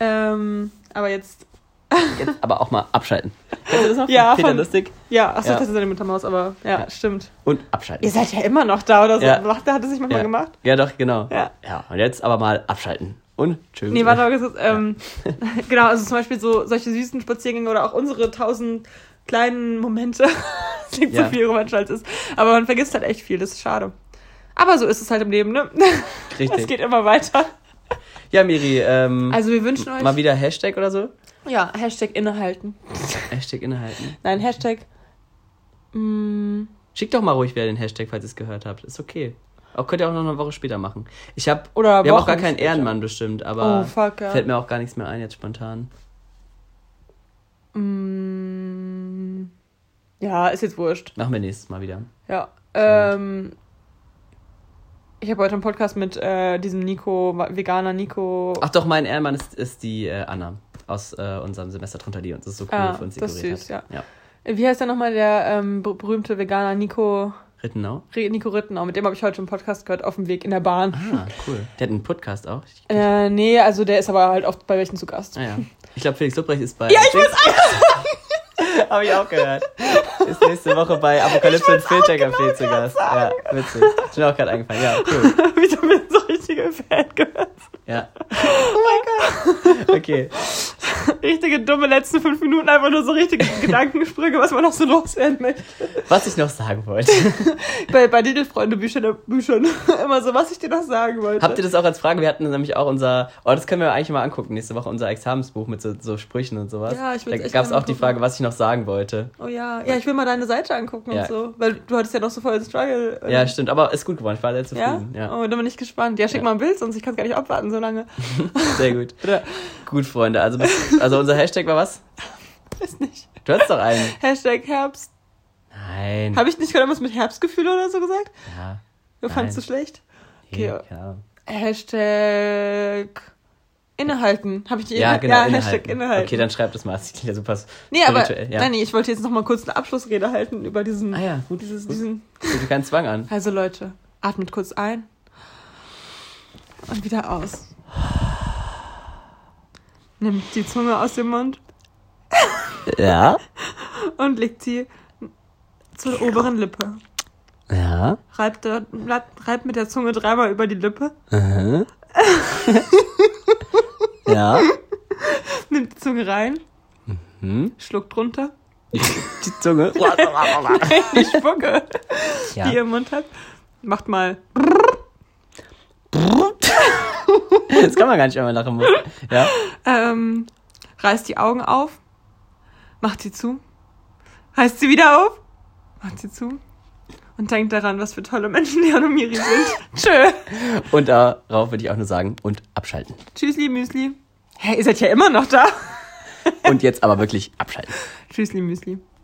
ähm, aber jetzt.
Jetzt aber auch mal abschalten. Kennst du das noch?
Ja,
Peter
von-
Lustig.
Ja, achso,
Ja.
das ist eine Muttermaus, aber ja,
Ja.
stimmt.
Und abschalten.
Ihr seid ja immer noch da oder so.
Ja.
Macht, hat es sich manchmal
ja.
gemacht?
Ja, doch, genau.
Ja.
Ja, und jetzt aber mal abschalten. Und tschüss.
Nee, warte kurz, ähm, genau, also zum Beispiel so solche süßen Spaziergänge oder auch unsere tausend kleinen Momente. das klingt
Ja.
so viel romantisch als es ist. Aber man vergisst halt echt viel, das ist schade. Aber so ist es halt im Leben, ne? Es
Richtig.
geht immer weiter.
Ja, Miri, ähm,
Also wir wünschen euch.
mal wieder Hashtag oder so?
Ja, Hashtag innehalten.
Hashtag innehalten.
Nein, Hashtag. Mm,
Schickt doch mal ruhig wieder den Hashtag, falls ihr es gehört habt. Ist okay. Auch könnt ihr auch noch eine Woche später machen. Ich hab,
oder
wir haben auch gar keinen. Ehrenmann bestimmt, aber
Oh, fuck, ja.
fällt mir auch gar nichts mehr ein jetzt spontan.
Mm, ja, ist jetzt wurscht.
Machen wir nächstes Mal wieder.
Ja. Ähm, ich habe heute einen Podcast mit äh, diesem Nico, Veganer Nico.
Ach doch, mein Ehrenmann ist, ist die äh, Anna aus äh, unserem Semester drunter, die uns das so cool
Ah,
für uns
das ist
dekoriert
süß,
hat. Ja.
Wie heißt der nochmal, der ähm, ber- berühmte Veganer Nico,
Rittenau?
Nico Rittenau? Mit dem habe ich heute schon einen Podcast gehört, auf dem Weg in der Bahn.
Ah, cool. Der hat einen Podcast auch.
Äh, nee, also der ist aber halt oft bei welchen zu Gast.
ah, ja. ich glaube, Felix Lobrecht ist bei.
Ja, ich muss
Habe ich auch gehört. Ist nächste Woche bei Apokalypse und Filtercafé zu Gast. Ja, witzig. Ist mir auch gerade eingefallen. Ja, cool.
Wieso bin ich so richtige Fan gehört?
Ja. Oh mein Gott. Okay.
Richtige dumme letzten fünf Minuten, einfach nur so richtige Gedankensprünge, was man noch so loswerden möchte.
Was ich noch sagen wollte.
bei, bei Diddle-Freunde Büchern, Büchern immer so, was ich dir noch sagen wollte.
Habt ihr das auch als Frage? Wir hatten nämlich auch unser, oh, das können wir eigentlich mal angucken, nächste Woche unser Examensbuch mit so, so Sprüchen und sowas.
Ja, ich will's
Da gab es auch die. Frage, was ich noch sagen wollte.
Oh ja, ja, ich will mal deine Seite angucken
Ja.
und so, weil du hattest ja noch so voll den Struggle.
Ja, stimmt, aber ist gut geworden, ich war sehr
ja?
zufrieden. Ja,
Oh, da bin ich gespannt. Ja, schick
Ja.
mal ein Bild, sonst ich kann es gar nicht abwarten so lange.
sehr gut. Gut, Freunde, also, bis- also unser Hashtag war was?
weiß nicht.
Du hattest doch einen.
Hashtag Herbst.
Nein.
Habe ich nicht gerade was mit Herbstgefühle oder so gesagt?
Ja.
Du fandest du schlecht? Okay.
Keine Ahnung.
Hashtag innehalten. Habe ich die
Ja, genau.
Ja,
innehalten.
Hashtag innehalten.
Okay, dann schreib das mal. Das klingt ja super
nee, aber.
Ja.
nein, nee, ich wollte jetzt noch mal kurz eine Abschlussrede halten über diesen,
Ah ja, gut.
dieses,
gut.
diesen.
Bitte keinen Zwang an.
Also Leute, atmet kurz ein und wieder aus. Nimmt die Zunge aus dem Mund
Ja.
und legt sie zur oberen Lippe.
Ja.
Reibt, reibt mit der Zunge dreimal über die Lippe,
Mhm. ja.
nimmt die Zunge rein,
Hm.
schluckt runter,
Die Zunge.
die Spucke,
ja.
die ihr im Mund habt, macht mal
Das kann man gar nicht immer nach dem Mund. Ja.
Ähm, reißt die Augen auf, macht sie zu, reißt sie wieder auf, macht sie zu und denkt daran, was für tolle Menschen Leon und Miri sind. Tschö.
Und darauf würde ich auch nur sagen, und abschalten.
Tschüssli, Müsli. Hä, ihr seid ja immer noch da.
Und jetzt aber wirklich abschalten.
Tschüssli, Müsli.